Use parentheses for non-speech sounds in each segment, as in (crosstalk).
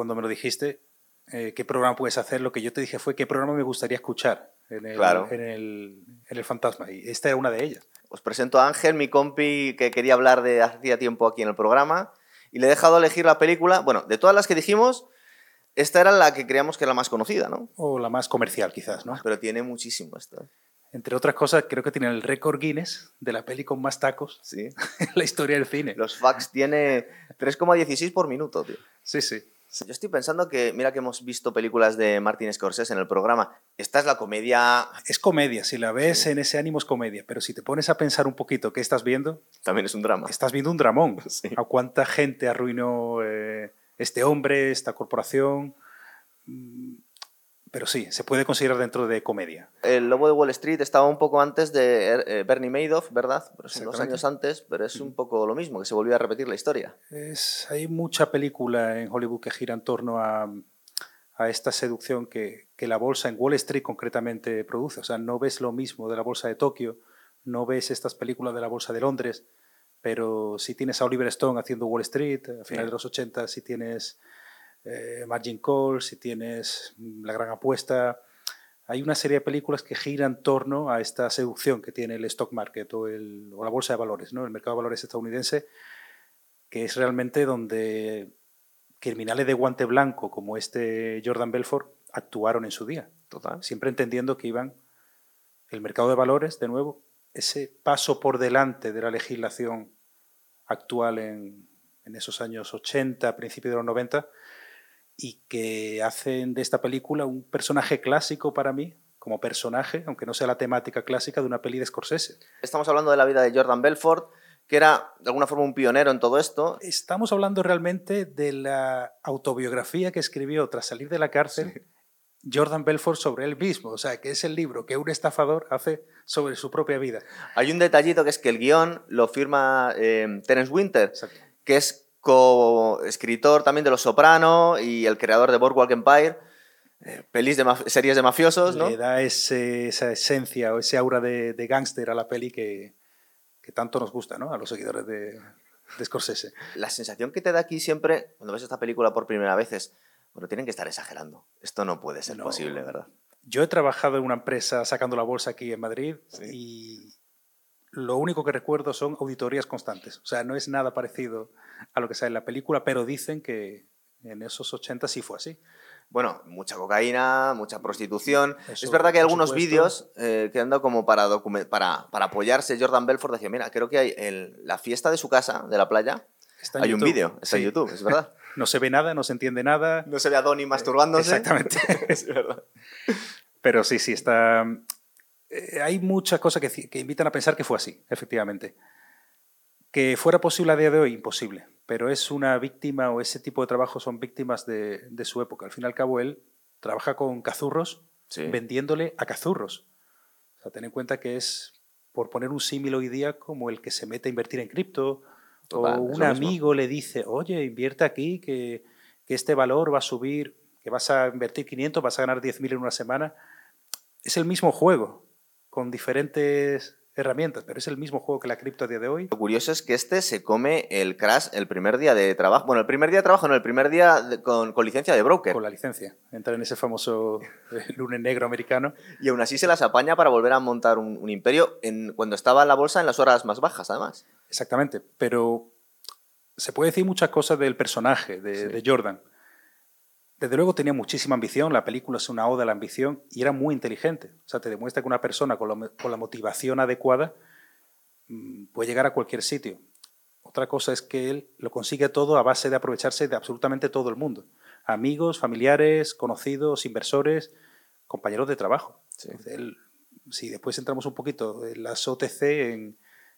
cuando me lo dijiste, eh, qué programa puedes hacer, lo que yo te dije fue qué programa me gustaría escuchar en el, Claro. en el, en el Fantasma. Y esta era una de ellas. Os presento a Ángel, mi compi que quería hablar de hacía tiempo aquí en el programa. Y le he dejado elegir la película. Bueno, de todas las que dijimos, esta era la que creíamos que era la más conocida, ¿no? O la más comercial, quizás, ¿no? Pero tiene muchísimo esta. Entre otras cosas, creo que tiene el récord Guinness de la peli con más tacos Sí. (laughs) en la historia del cine. Los fax tiene 3,16 por minuto, tío. Sí, sí. Yo estoy pensando que, mira que hemos visto películas de Martin Scorsese en el programa. Esta es la comedia, Es comedia, si la ves en ese ánimo es comedia, pero si te pones a pensar un poquito qué estás viendo, también es un drama. estás viendo un dramón. (laughs) Sí. A cuánta gente arruinó eh, este hombre, esta corporación. Mm, Pero sí, se puede considerar dentro de comedia. El Lobo de Wall Street estaba un poco antes de eh, Bernie Madoff, ¿verdad? Exactamente. años antes, pero es un poco lo mismo, que se volvió a repetir la historia. Es, hay mucha película en Hollywood que gira en torno a, a esta seducción que, que la bolsa en Wall Street concretamente produce. O sea, no ves lo mismo de la bolsa de Tokio, no ves estas películas de la bolsa de Londres, pero si tienes a Oliver Stone haciendo Wall Street, a finales de los 80, si tienes eh, Margin Call, si tienes La Gran Apuesta, hay una serie de películas que giran en torno a esta seducción que tiene el stock market o, el, o la bolsa de valores, ¿no? el mercado de valores estadounidense, que es realmente donde criminales de guante blanco como este Jordan Belfort actuaron en su día, Total. siempre entendiendo que iban el mercado de valores, de nuevo, ese paso por delante de la legislación actual en, en esos años 80, principios de los 90, y que hacen de esta película un personaje clásico para mí, como personaje, aunque no sea la temática clásica de una peli de Scorsese. Estamos hablando de la vida de Jordan Belfort, que era de alguna forma un pionero en todo esto. Estamos hablando realmente de la autobiografía que escribió tras salir de la cárcel Jordan Belfort sobre él mismo, o sea, que es el libro que un estafador hace sobre su propia vida. Hay un detallito que es que el guion lo firma eh, Terence Winter, Exacto. que es co-escritor también de Los Soprano y el creador de Boardwalk Empire, eh, pelis de series de mafiosos, ¿no? Le da ese- esa esencia o ese aura de, de gángster a la peli que, que tanto nos gusta, ¿no? A los seguidores de, de Scorsese. La sensación que te da aquí siempre, cuando ves esta película por primera vez, es, bueno, tienen que estar exagerando. Esto no puede ser No. posible, ¿verdad? Yo he trabajado en una empresa sacando la bolsa aquí en Madrid Sí. y lo único que recuerdo son auditorías constantes. O sea, no es nada parecido a lo que sale en la película, pero dicen que en esos 80 sí fue así. Bueno, mucha cocaína, mucha prostitución. Eso, es verdad que hay algunos vídeos eh, que han dado como para, para, para apoyarse. Jordan Belfort decía, mira, creo que hay el- la fiesta de su casa, de la playa. Hay un vídeo, está en. YouTube, es verdad. (laughs) No se ve nada, no se entiende nada. No se ve a Donnie masturbándose. Exactamente. (laughs) es verdad. Pero sí, sí, está. Eh, hay muchas cosas que, invitan a pensar que fue así, efectivamente. Que fuera posible a día de hoy, imposible. Pero es una víctima o ese tipo de trabajo son víctimas de, de su época. Al fin y al cabo, él trabaja con cazurros Sí. vendiéndole a cazurros. O sea, ten en cuenta que es, por poner un símil hoy día, como el que se mete a invertir en cripto. Total, o un amigo le dice, oye, invierte aquí, que, que este valor va a subir, que vas a invertir 500, vas a ganar 10.000 en una semana. Es el mismo juego, con diferentes herramientas, pero es el mismo juego que la cripto a día de hoy. Lo curioso es que este se come el crash el primer día de trabajo. Bueno, el primer día de trabajo, no, el primer día de- con, con licencia de broker. Con la licencia, entrar en ese famoso (laughs) lunes negro americano. Y aún así se las apaña para volver a montar un, un imperio en, cuando estaba en la bolsa en las horas más bajas, además. Exactamente, pero se puede decir muchas cosas del personaje de, Sí. de Jordan. Desde luego tenía muchísima ambición, la película es una oda a la ambición y era muy inteligente. O sea, te demuestra que una persona con la, mo- con la motivación adecuada mm, puede llegar a cualquier sitio. Otra cosa es que él lo consigue todo a base de aprovecharse de absolutamente todo el mundo. Amigos, familiares, conocidos, inversores, compañeros de trabajo. Él- si después entramos un poquito en las OTC, en,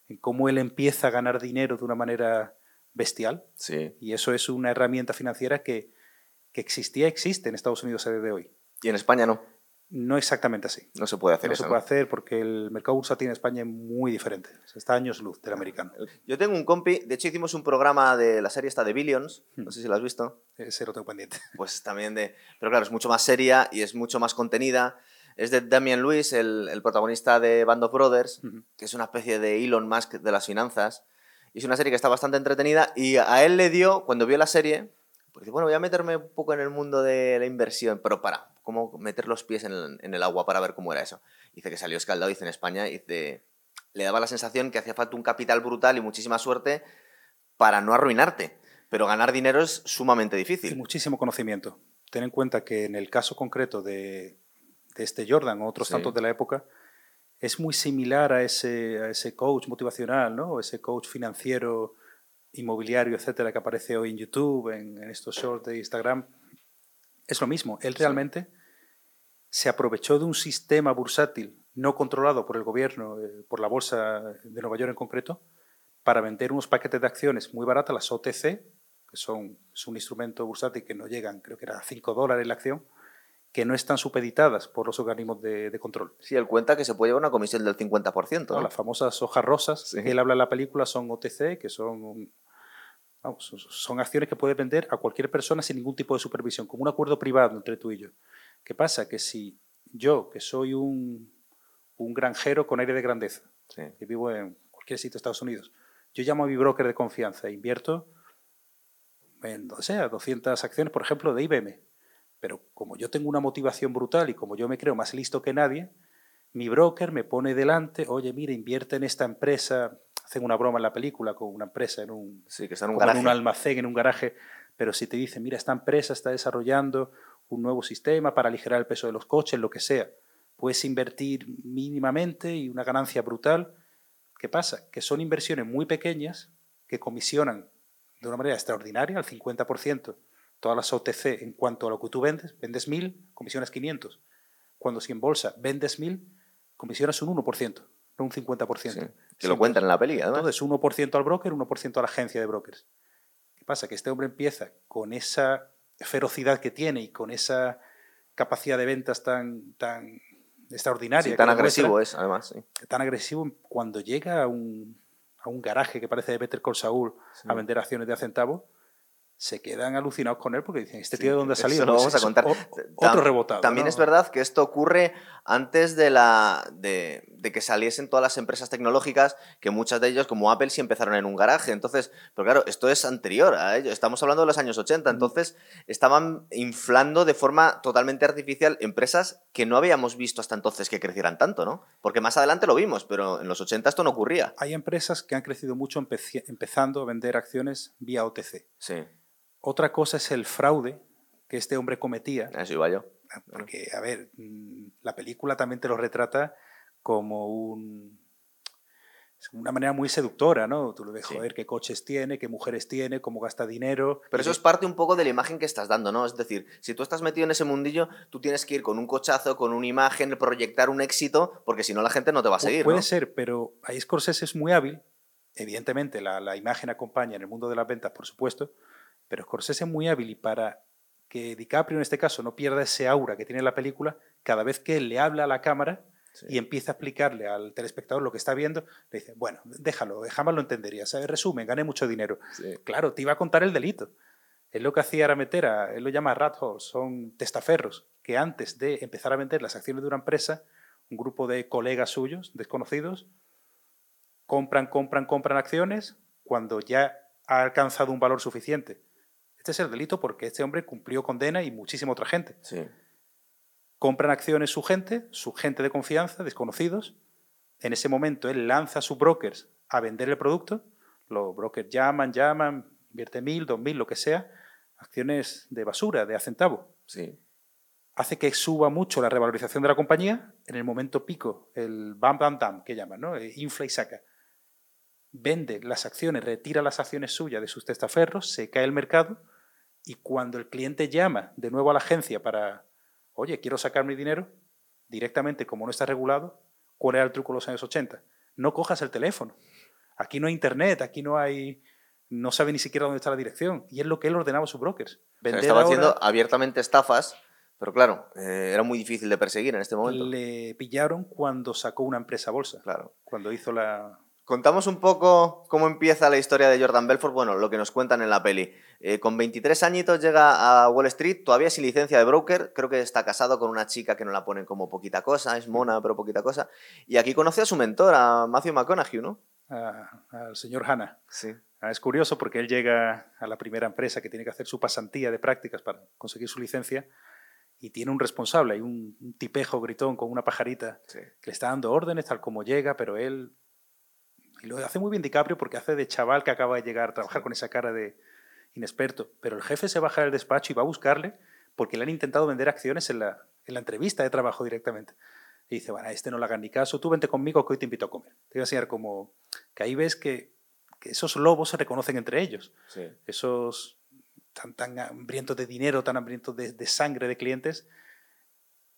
en cómo él empieza a ganar dinero de una manera bestial, Sí. y eso es una herramienta financiera que, que existía, existe en Estados Unidos a día de hoy. Y en España no. No exactamente así. No se puede hacer No eso. se ¿no? puede hacer porque el mercado bursátil en España es muy diferente. O sea, Está años luz del americano. Yo tengo un compi, de hecho hicimos un programa de la serie esta de Billions, Hmm. no sé si lo has visto, Ese lo tengo pendiente. (laughs) pues también de... Pero claro, es mucho más seria y es mucho más contenida. Es de Damian Lewis, el, el protagonista de Band of Brothers, Ujú. que es una especie de Elon Musk de las finanzas. Y es una serie que está bastante entretenida y a él le dio, cuando vio la serie, Porque bueno, voy a meterme un poco en el mundo de la inversión, pero para, ¿cómo meter los pies en el, en el agua para ver cómo era eso? Dice que salió escaldado, dice en España, dice, le daba la sensación que hacía falta un capital brutal y muchísima suerte para no arruinarte. Pero ganar dinero es sumamente difícil. Y muchísimo conocimiento. Ten en cuenta que en el caso concreto de, de este Jordan o otros Sí. tantos de la época, es muy similar a ese, a ese coach motivacional, ¿no? O ese coach financiero, inmobiliario, etcétera, que aparece hoy en YouTube, en, en estos shorts de Instagram. Es lo mismo. Él realmente se aprovechó de un sistema bursátil no controlado por el gobierno, eh, por la bolsa de Nueva York en concreto, para vender unos paquetes de acciones muy baratas, las OTC, que son es un instrumento bursátil que no llegan, creo que era a 5 dólares la acción, que no están supeditadas por los organismos de, de control. Sí, él cuenta que se puede llevar una comisión del 50%. ¿no? ¿no? Las famosas hojas rosas Sí. que él habla en la película son OTC, que son, vamos, son- acciones que puedes vender a cualquier persona sin ningún tipo de supervisión, como un acuerdo privado entre tú y yo. ¿Qué pasa? Que si yo, que soy un, un granjero con aire de grandeza, Sí. que vivo en cualquier sitio de Estados Unidos, yo llamo a mi broker de confianza e invierto en, donde sea, 200 acciones, por ejemplo, de IBM. Pero como yo tengo una motivación brutal y como yo me creo más listo que nadie, mi broker me pone delante, oye, mira, invierte en esta empresa, hacen una broma en la película con una empresa en un, Sí, que está en un en un almacén, en un garaje, pero si te dicen, mira, esta empresa está desarrollando un nuevo sistema para aligerar el peso de los coches, lo que sea, puedes invertir mínimamente y una ganancia brutal. ¿Qué pasa? Que son inversiones muy pequeñas que comisionan de una manera extraordinaria, al 50%, todas las OTC en cuanto a lo que tú vendes. Vendes 1.000, comisionas 500. Cuando si en bolsa vendes 1.000, comisionas un 1%, no un 50%. Sí, que lo cuentan en la peli, además. entonces, 1% al broker, 1% a la agencia de brokers. ¿Qué pasa? Que este hombre empieza con esa ferocidad que tiene y con esa capacidad de ventas tan, tan extraordinaria. Sí, tan agresivo es, además. Sí. Tan agresivo cuando llega a un, a un garaje que parece de Better Call Saul a vender acciones de a centavo, se quedan alucinados con él porque dicen, ¿este tío de dónde ha eso salido? lo Pues vamos a contar. o- otro rebotado. También ¿no? es verdad que esto ocurre antes de, la, de, de que saliesen todas las empresas tecnológicas, que muchas de ellas, como Apple, sí empezaron en un garaje. Entonces, pero claro, esto es anterior a ello. Estamos hablando de los años 80. Entonces, estaban inflando de forma totalmente artificial empresas que no habíamos visto hasta entonces que crecieran tanto, ¿no? Porque más adelante lo vimos, pero en los 80 esto no ocurría. Hay empresas que han crecido mucho empezando a vender acciones vía OTC. Sí, Otra cosa es el fraude que este hombre cometía, eso iba yo. porque, a ver, mm, la película también te lo retrata como un, una manera muy seductora, ¿no? Tú lo ves, Sí. joder, qué coches tiene, qué mujeres tiene, cómo gasta dinero. Pero eso es parte un poco de la imagen que estás dando, ¿no? Es decir, si tú estás metido en ese mundillo, tú tienes que ir con un cochazo, con una imagen, proyectar un éxito, porque si no la gente no te va a seguir, Puede ¿no? ser, pero ahí Scorsese es muy hábil. Evidentemente, la, la imagen acompaña en el mundo de las ventas, por supuesto, pero Scorsese es muy hábil y para que DiCaprio en este caso no pierda ese aura que tiene la película, cada vez que él le habla a la cámara Sí. y empieza a explicarle al telespectador lo que está viendo, le dice, bueno, déjalo, jamás lo entendería. ¿sabes? Resumen, gané mucho dinero. Sí. Claro, te iba a contar el delito. Él lo que hacía era meter a, él lo llama rat holes, son testaferros, que antes de empezar a vender las acciones de una empresa, un grupo de colegas suyos, desconocidos, compran, compran, compran acciones cuando ya ha alcanzado un valor suficiente. Este es el delito porque este hombre cumplió condena y muchísima otra gente. Sí. Compran acciones su gente, su gente de confianza, desconocidos. En ese momento él lanza a sus brokers a vender el producto. Los brokers llaman, llaman, invierte mil, dos mil, lo que sea. Acciones de basura, de a centavo. Sí. Hace que suba mucho la revalorización de la compañía. En el momento pico, el bam, bam, bam, que llaman, ¿no? Eh, Infla y saca. Vende las acciones, retira las acciones suyas de sus testaferros, se cae el mercado y cuando el cliente llama de nuevo a la agencia para, oye, quiero sacar mi dinero, directamente, como no está regulado, ¿cuál era el truco de los años 80? No cojas el teléfono. Aquí no hay internet, aquí no hay... No sabe ni siquiera dónde está la dirección. Y es lo que él ordenaba a sus brokers. Vender estaba ahora- haciendo abiertamente estafas, pero claro, eh, era muy difícil de perseguir en este momento. Le pillaron cuando sacó una empresa a bolsa. Claro. Cuando hizo la... Contamos un poco cómo empieza la historia de Jordan Belfort, bueno, lo que nos cuentan en la peli. Eh, con 23 añitos llega a Wall Street, todavía sin licencia de broker, creo que está casado con una chica que no la ponen como poquita cosa, es mona, pero poquita cosa. Y aquí conoce a su mentor, a Matthew McConaughey, ¿no? a- al señor Hanna, Sí. Ah, Es curioso porque él llega a la primera empresa que tiene que hacer su pasantía de prácticas para conseguir su licencia y tiene un responsable, hay un, un tipejo gritón con una pajarita Sí. que le está dando órdenes tal como llega, pero él y lo hace muy bien DiCaprio porque hace de chaval que acaba de llegar a trabajar con esa cara de inexperto. Pero el jefe se baja del despacho y va a buscarle porque le han intentado vender acciones en la, en la entrevista de trabajo directamente. Y dice, bueno, a este no le hagan ni caso, tú vente conmigo que hoy te invito a comer. Te voy a enseñar como que ahí ves que, que esos lobos se reconocen entre ellos. Sí. Esos tan, tan hambrientos de dinero, tan hambrientos de, de sangre de clientes,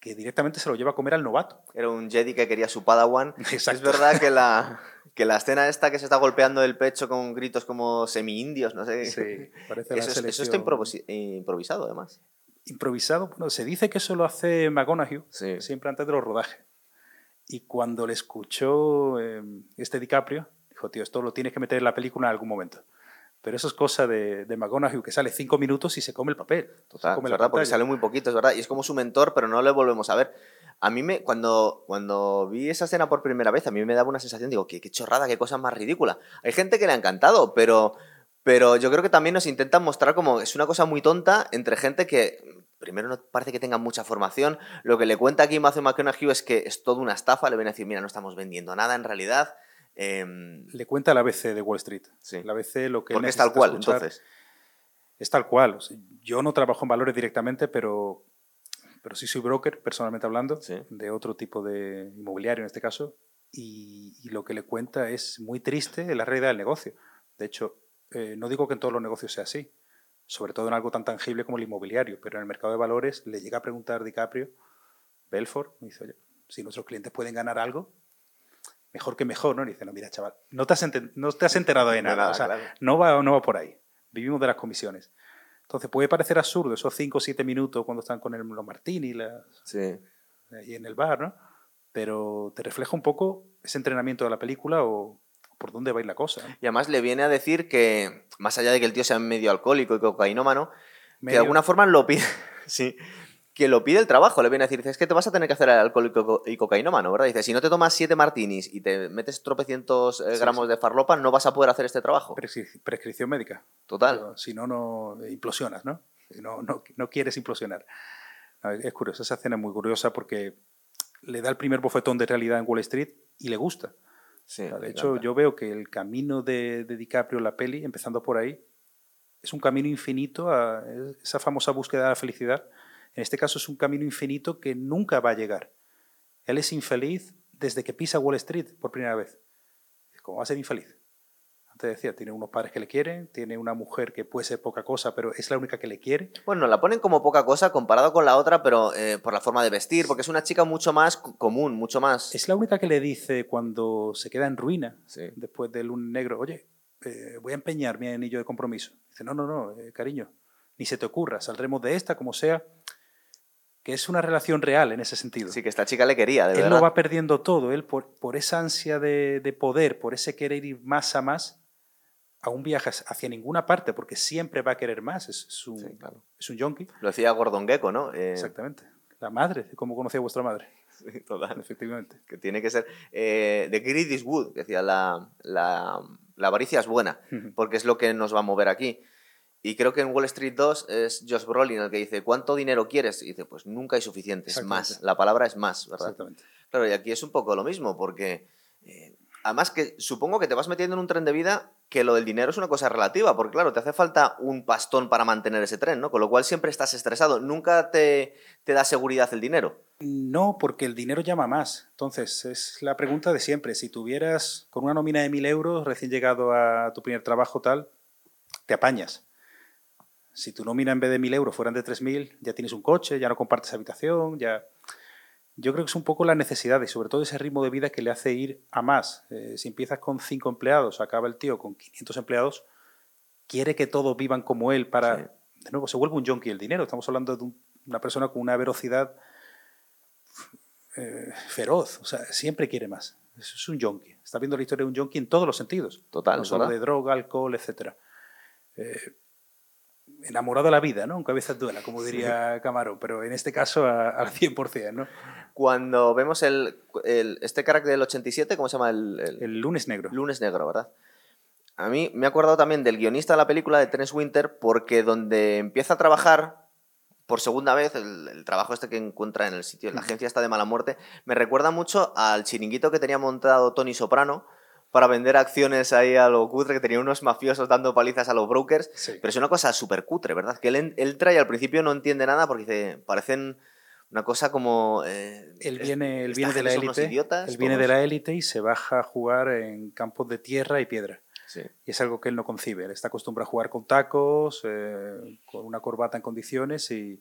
que directamente se lo lleva a comer al novato. Era un Jedi que quería su Padawan. (laughs) Exacto. Es verdad que la, que la escena esta que se está golpeando el pecho con gritos como semi-indios, no sé. Sí, parece la Eso, es- eso está improvis- improvisado, además. improvisado. Bueno, se dice que eso lo hace McGonaghy Sí. siempre antes de los rodajes. Y cuando le escuchó eh, este DiCaprio, dijo, tío, esto lo tienes que meter en la película en algún momento. Pero eso es cosa de, de que sale cinco minutos y se come el papel. se Total, come es verdad, porque sale muy poquito, es verdad. Y es como su mentor, pero no le volvemos a ver. A mí, me, cuando, cuando vi esa escena por primera vez, a mí me daba una sensación, digo, qué, qué chorrada, qué cosa más ridícula. Hay gente que le ha encantado, pero, pero yo creo que también nos intentan mostrar como es una cosa muy tonta entre gente que primero no parece que tengan mucha formación. Lo que le cuenta aquí Matthew McConaughey es que es toda una estafa, le ven a decir, mira, no estamos vendiendo nada en realidad. Em, Le cuenta el ABC de Wall Street. Sí. El ABC lo que porque es tal cual, escuchar entonces. Es tal cual. O sea, yo no trabajo en valores directamente, pero, pero sí soy broker, personalmente hablando, Sí. de otro tipo de inmobiliario en este caso. Y, y lo que le cuenta es muy triste la realidad del negocio. De hecho, eh, no digo que en todos los negocios sea así, sobre todo en algo tan tangible como el inmobiliario, pero en el mercado de valores le llega a preguntar DiCaprio, Belfort, me dice, oye, si nuestros clientes pueden ganar algo, mejor que mejor, ¿no? Y dice, no, mira, chaval, no te has, enten- no te has enterado de De nada. nada, o sea, claro. no, va, no va por ahí. Vivimos de las comisiones. Entonces puede parecer absurdo esos 5 o 7 minutos cuando están con el, los martini Sí. ahí en el bar, ¿no? Pero te refleja un poco ese entrenamiento de la película o por dónde va a ir la cosa. ¿no? Y además le viene a decir que, más allá de que el tío sea medio alcohólico y cocainómano, que Medio- de alguna forma lo pide. (laughs) sí. Que lo pide el trabajo, le viene a decir, es que te vas a tener que hacer el alcohólico y co- y cocainómano, ¿verdad? Dice, si no te tomas siete martinis y te metes tropecientos eh, Sí, gramos sí. de farlopa, no vas a poder hacer este trabajo. Prescri- prescripción médica. Total. Pero Si no, no implosionas, ¿no? No, no, no quieres implosionar. No, es curioso, esa escena es muy curiosa porque le da el primer bofetón de realidad en Wall Street y le gusta. Sí, O sea, de hecho, encanta. yo veo que el camino de, de DiCaprio en la peli, empezando por ahí, es un camino infinito a esa famosa búsqueda de la felicidad. En este caso es un camino infinito que nunca va a llegar. Él es infeliz desde que pisa Wall Street por primera vez. ¿Cómo va a ser infeliz? Antes decía, tiene unos padres que le quieren, tiene una mujer que puede ser poca cosa, pero es la única que le quiere. Bueno, la ponen como poca cosa comparado con la otra, pero eh, por la forma de vestir, porque es una chica mucho más común, mucho más... Es la única que le dice cuando se queda en ruina, Sí. después del un negro, oye, eh, voy a empeñar mi anillo de compromiso. Dice, no, no, no, eh, cariño, ni se te ocurra, saldremos de esta como sea, que es una relación real en ese sentido. Sí, que esta chica le quería, de él verdad. lo va perdiendo todo, él por, por esa ansia de, de poder, por ese querer ir más a más, aún viaja hacia ninguna parte porque siempre va a querer más, es, es un, Sí, claro. es un yonki. Lo decía Gordon Gecko, ¿no? Eh, Exactamente. La madre, como conocía vuestra madre, (laughs) sí, total. efectivamente. que tiene que ser eh, The greed is good, que decía la, la, la avaricia es buena, porque es lo que nos va a mover aquí. Y creo que en Wall Street 2 es Josh Brolin el que dice, ¿cuánto dinero quieres? Y dice, pues nunca hay suficiente, es más. La palabra es más, ¿verdad? Exactamente. Claro, y aquí es un poco lo mismo, porque eh, además que supongo que te vas metiendo en un tren de vida que lo del dinero es una cosa relativa, porque claro, te hace falta un pastón para mantener ese tren, ¿no? Con lo cual siempre estás estresado, nunca te, te da seguridad el dinero. No, porque el dinero llama más. Entonces, es la pregunta de siempre. Si tuvieras con una nómina de mil euros, recién llegado a tu primer trabajo tal, te apañas. Si tu nómina en vez de mil euros fueran de tres mil, ya tienes un coche, ya no compartes habitación, ya... Yo creo que es un poco la necesidad y sobre todo ese ritmo de vida que le hace ir a más. Eh, si empiezas con cinco empleados, acaba el tío con 500 empleados, quiere que todos vivan como él para... Sí. De nuevo, se vuelve un junkie el dinero. Estamos hablando de un- una persona con una velocidad eh, feroz, o sea, siempre quiere más. Es, es un junkie. Está viendo la historia de un junkie en todos los sentidos. Total, No solo de droga, alcohol, etc. enamorado de la vida, ¿no? Aunque a veces duela, como diría Camarón, pero en este caso al 100%, ¿no? Cuando vemos el, el- este carácter del 87, ¿cómo se llama? El, el- El lunes negro. lunes negro, ¿verdad? A mí me he acordado también del guionista de la película, de Terence Winter, porque donde empieza a trabajar por segunda vez, el, trabajo este que encuentra en el sitio, en la agencia está de mala muerte, me recuerda mucho al chiringuito que tenía montado Tony Soprano para vender acciones ahí a lo cutre, que tenía unos mafiosos dando palizas a los brokers, pero es una cosa súper cutre, ¿verdad? Que él, él trae al principio no entiende nada porque dice, parecen una cosa como... Eh, él viene, él viene de la élite. Él viene de la élite y se baja a jugar en campos de tierra y piedra. Y es algo que él no concibe. Él está acostumbrado a jugar con tacos, eh, con una corbata en condiciones y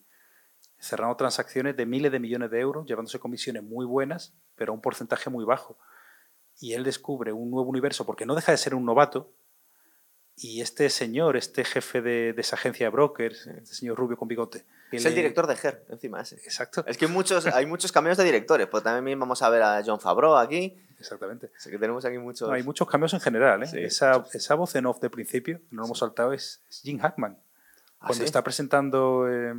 cerrando transacciones de miles de millones de euros, llevándose comisiones muy buenas, pero a un porcentaje muy bajo. Y él descubre un nuevo universo porque no deja de ser un novato. Y este señor, este jefe de, esa agencia de brokers, este señor rubio con bigote. Es el director de GER, encima ese. Exacto. Es que muchos, hay muchos cambios de directores. Pues también vamos a ver a John Favreau aquí. Exactamente. Así que tenemos aquí muchos. hay muchos cambios en general. ¿eh? esa, esa, voz en off de principio, no lo hemos saltado, es, Jim Hackman. ¿Ah, Cuando está presentando eh,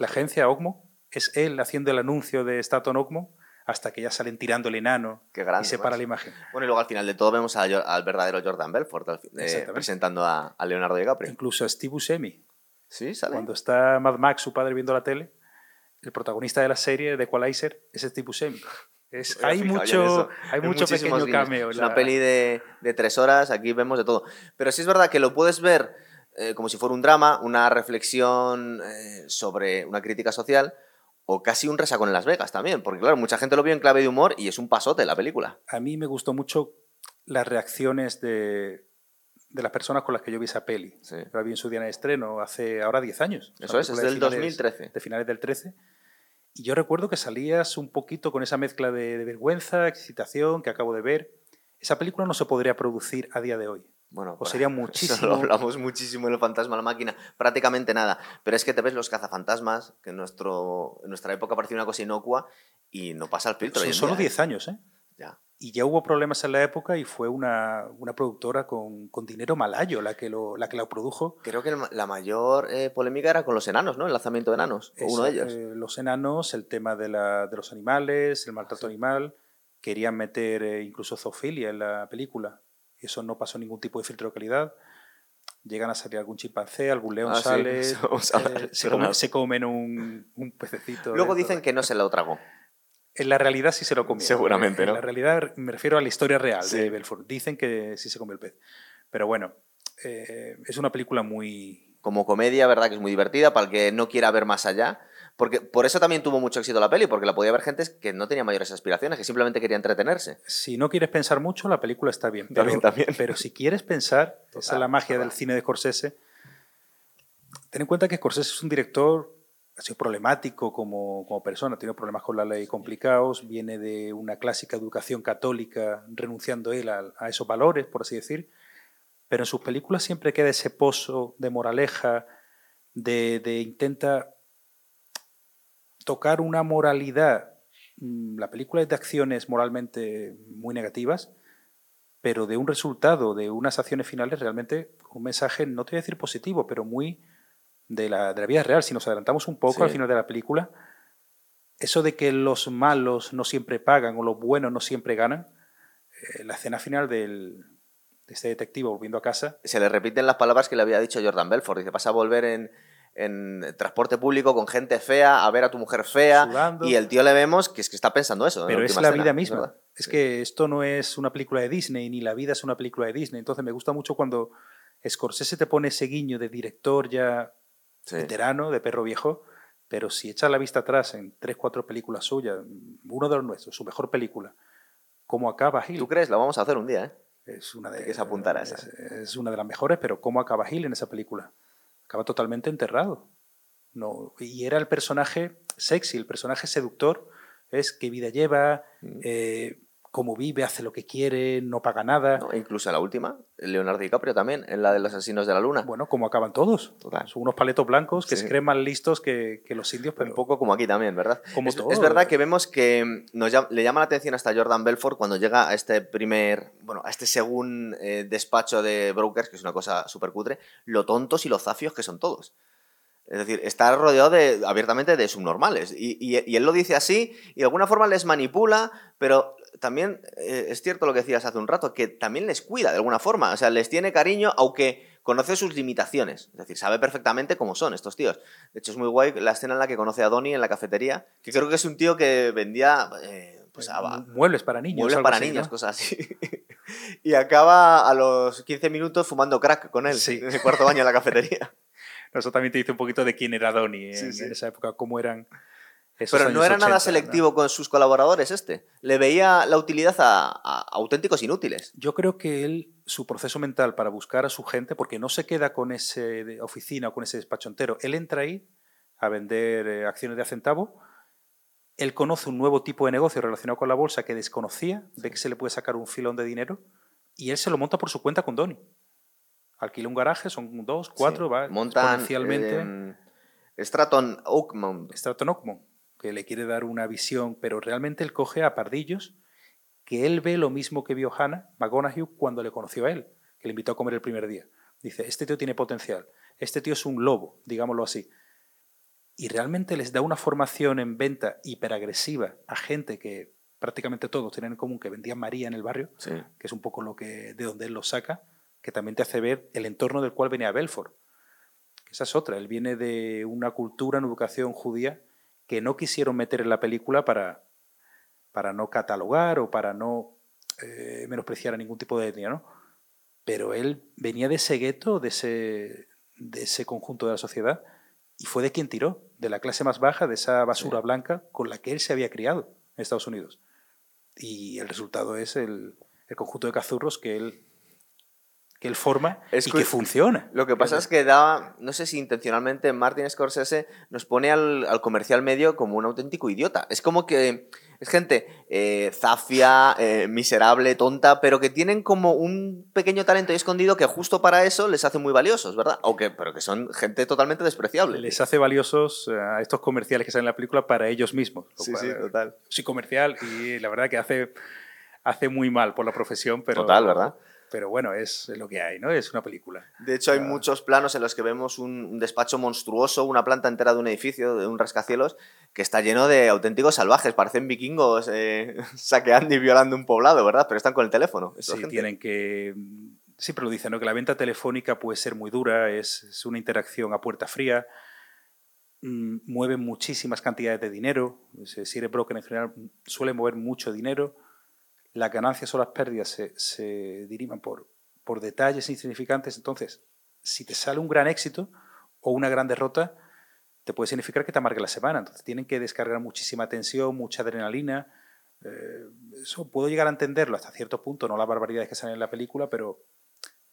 la agencia Ogmo, es él haciendo el anuncio de Staton Ogmo hasta que ya salen tirando el enano y se para la imagen. Bueno, y luego al final de todo vemos al verdadero Jordan Belfort eh, presentando a, Leonardo DiCaprio. Incluso a Steve Buscemi. Sí, sale. Cuando está Mad Max, su padre, viendo la tele, el protagonista de la serie de Equalizer es Steve Buscemi hay mucho, hay mucho pequeño cameo. Es una peli de, de, tres horas, aquí vemos de todo. Pero sí es verdad que lo puedes ver eh, como si fuera un drama, una reflexión eh, sobre una crítica social, o casi un resacón en Las Vegas también, porque claro, mucha gente lo vio en clave de humor y es un pasote la película. A mí me gustó mucho las reacciones de, de las personas con las que yo vi esa peli. Sí. La vi en su día de estreno hace ahora 10 años. Eso es, es del 2013. De finales del 13. Y yo recuerdo que salías un poquito con esa mezcla de, vergüenza, excitación que acabo de ver. Esa película no se podría producir a día de hoy. Bueno, o sería (laughs) muchísimo. Lo hablamos muchísimo en el fantasma la máquina, prácticamente nada. Pero es que te ves los cazafantasmas, que en, nuestro, en nuestra época parecía una cosa inocua y no pasa el filtro. Son solo 10 ¿eh? años, ¿eh? Ya y ya hubo problemas en la época y fue una, una productora con, con, dinero malayo la que lo, la que la produjo. Creo que la mayor eh, polémica era con los enanos, ¿no? El lanzamiento de enanos, o uno de ellos. Eh, los enanos, el tema de, la, de los animales, el maltrato animal. Querían meter eh, incluso zoofilia en la película. Y eso no pasó ningún tipo de filtro de calidad. Llegan a salir algún chimpancé, algún león ah, sale, (laughs) se, comen, se, comen un, un pececito. Luego dicen que no se lo tragó. En la realidad sí se lo comió. Seguramente, ¿no? En la realidad me refiero a la historia real de Belfort. Dicen que sí se comió el pez. Pero bueno, eh, es una película muy... Como comedia, ¿verdad? Que es muy divertida para el que no quiera ver más allá. Porque por eso también tuvo mucho éxito la peli, porque la podía ver gente que no tenía mayores aspiraciones, que simplemente quería entretenerse. Si no quieres pensar mucho, la película está bien. Pero, también, también. (laughs) pero si quieres pensar, esa es la magia del cine de Scorsese, ten en cuenta que Scorsese es un director ha sido problemático como, como persona, ha tenido problemas con la ley complicados, viene de una clásica educación católica, renunciando él a, esos valores, por así decir, pero en sus películas siempre queda ese pozo de moraleja, de, de intenta tocar una moralidad. Mm, la película es de acciones moralmente muy negativas, pero de un resultado, de unas acciones finales realmente un mensaje, no te voy a decir positivo, pero muy de la, vida real. Si nos adelantamos un poco al final de la película, eso de que los malos no siempre pagan o los buenos no siempre ganan, eh, la escena final del, de este detective volviendo a casa. Se le repiten las palabras que le había dicho Jordan Belfort. Dice, vas a volver en, transporte público con gente fea, a ver a tu mujer fea. Y el tío le vemos que es que está pensando eso. Pero es la vida misma. Es, que esto no es una película de Disney, ni la vida es una película de Disney. Entonces me gusta mucho cuando Scorsese te pone ese guiño de director ya veterano, de perro viejo, pero si echas la vista atrás en tres, cuatro películas suyas, uno de los nuestros, su mejor película, ¿cómo acaba Hill? ¿Tú crees? Lo vamos a hacer un día, ¿eh? Es una de, que se apuntar a esa. Es, una de las mejores, pero ¿cómo acaba Hill en esa película? Acaba totalmente enterrado. No, y era el personaje sexy, el personaje seductor, es qué vida lleva, mm. eh, cómo vive, hace lo que quiere, no paga nada. incluso en la última, Leonardo DiCaprio también, en la de los asesinos de la luna. Bueno, como acaban todos. Son unos paletos blancos que se creen más listos que, los indios, pero... Un poco como aquí también, ¿verdad? Como es, es verdad que vemos que nos le llama la atención hasta Jordan Belfort cuando llega a este primer, bueno, a este segundo eh, despacho de brokers, que es una cosa súper cutre, lo tontos y lo zafios que son todos. Es decir, está rodeado de, abiertamente de subnormales. Y, y- y él lo dice así y de alguna forma les manipula, pero también eh, es cierto lo que decías hace un rato, que también les cuida de alguna forma. O sea, les tiene cariño, aunque conoce sus limitaciones. Es decir, sabe perfectamente cómo son estos tíos. De hecho, es muy guay la escena en la que conoce a Donnie en la cafetería, que creo que es un tío que vendía eh, pues, a- Mu- Muebles para niños. muebles para así, niños, ¿no? cosas así. (laughs) y acaba a los 15 minutos fumando crack con él Sí. en el cuarto baño en la cafetería. Eso también te dice un poquito de quién era Donnie en, Sí, sí. en esa época, cómo eran. esos Pero no era nada 80, ¿no? selectivo con sus colaboradores este. Le veía la utilidad a, a auténticos inútiles. Yo creo que él, su proceso mental para buscar a su gente, porque no se queda con de- oficina o con ese despacho entero, él entra ahí a vender eh, acciones de a centavo, él conoce un nuevo tipo de negocio relacionado con la bolsa que desconocía, ve que se le puede sacar un filón de dinero y él se lo monta por su cuenta con Donny. Alquila un garaje, son dos, cuatro, Sí. va Montan exponencialmente. em, Stratton Oakmont. Stratton Oakmont, que le quiere dar una visión, pero realmente él coge a pardillos que él ve lo mismo que vio Hannah McGonaghy cuando le conoció a él, que le invitó a comer el primer día. Dice, este tío tiene potencial, este tío es un lobo, digámoslo así. Y realmente les da una formación en venta hiperagresiva a gente que prácticamente todos tienen en común que vendían María en el barrio, Sí. que es un poco lo que de donde él lo saca, que también te hace ver el entorno del cual venía Belfort. Esa es otra, él viene de una cultura, una educación judía que no quisieron meter en la película para, para no catalogar o para no eh, menospreciar a ningún tipo de etnia, ¿no? Pero él venía de ese gueto, de ese, de ese conjunto de la sociedad, y fue de quien tiró, de la clase más baja, de esa basura Sí. blanca con la que él se había criado en Estados Unidos. Y el resultado es el, el conjunto de cazurros que él, que él forma Es y que funciona. Lo que pasa es que da, no sé si intencionalmente Martin Scorsese nos pone al, al comercial medio como un auténtico idiota. Es como que es gente eh, zafia, eh, miserable, tonta, pero que tienen como un pequeño talento ahí escondido que justo para eso les hace muy valiosos, ¿verdad? O que, pero que son gente totalmente despreciable. les hace valiosos eh, a estos comerciales que salen en la película para ellos mismos. Sí, cual, sí, total. soy comercial y la verdad que hace, hace muy mal por la profesión, pero, Total, ¿verdad? Pero bueno, es lo que hay, ¿no? Es una película. De hecho, hay muchos planos en los que vemos un, un despacho monstruoso, una planta entera de un edificio, de un rascacielos, que está lleno de auténticos salvajes. Parecen vikingos eh, (laughs) saqueando y violando un poblado, ¿verdad? Pero están con el teléfono. Sí, gente. tienen que... Siempre lo dicen, ¿no? Que la venta telefónica puede ser muy dura, es, es una interacción a puerta fría, mm, mueven muchísimas cantidades de dinero, si eres broker en general suele mover mucho dinero, las ganancias o las pérdidas se, se derivan por, por detalles insignificantes, entonces si te sale un gran éxito o una gran derrota, te puede significar que te amargue la semana, entonces tienen que descargar muchísima tensión, mucha adrenalina, eh, eso puedo llegar a entenderlo hasta cierto punto, no las barbaridades que salen en la película, pero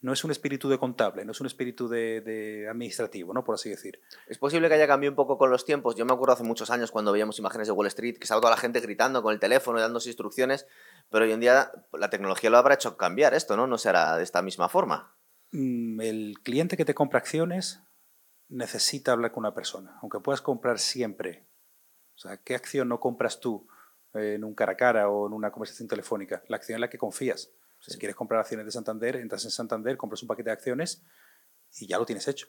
no es un espíritu de contable, no es un espíritu de, de administrativo, ¿no? por así decir. Es posible que haya cambiado un poco con los tiempos. Yo me acuerdo hace muchos años cuando veíamos imágenes de Wall Street, que estaba toda la gente gritando con el teléfono y dándose instrucciones, pero hoy en día la tecnología lo habrá hecho cambiar esto, ¿no? No será de esta misma forma. Mm, El cliente que te compra acciones necesita hablar con una persona, aunque puedas comprar siempre. O sea, ¿qué acción no compras tú eh, en un cara a cara o en una conversación telefónica? La acción en la que confías. Si quieres comprar acciones de Santander, entras en Santander, compras un paquete de acciones y ya lo tienes hecho.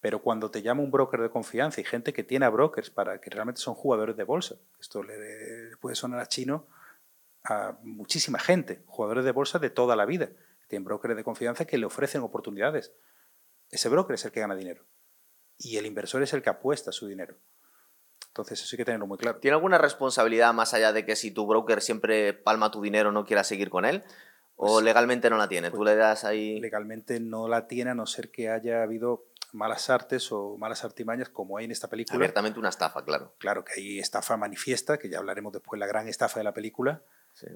Pero cuando te llama un broker de confianza y gente que tiene a brokers para que realmente son jugadores de bolsa, esto le puede sonar a chino a muchísima gente, jugadores de bolsa de toda la vida, tienen brokers de confianza que le ofrecen oportunidades. Ese broker es el que gana dinero y el inversor es el que apuesta su dinero. Entonces eso hay que tenerlo muy claro. ¿Tiene alguna responsabilidad más allá de que si tu broker siempre palma tu dinero no quieras seguir con él? ¿O Pues- legalmente no la tiene? Tú le das ahí... Legalmente no la tiene a no ser que haya habido malas artes o malas artimañas como hay en esta película. Abiertamente una estafa, claro. Claro que hay estafa manifiesta, que ya hablaremos después, la gran estafa de la película, Sí.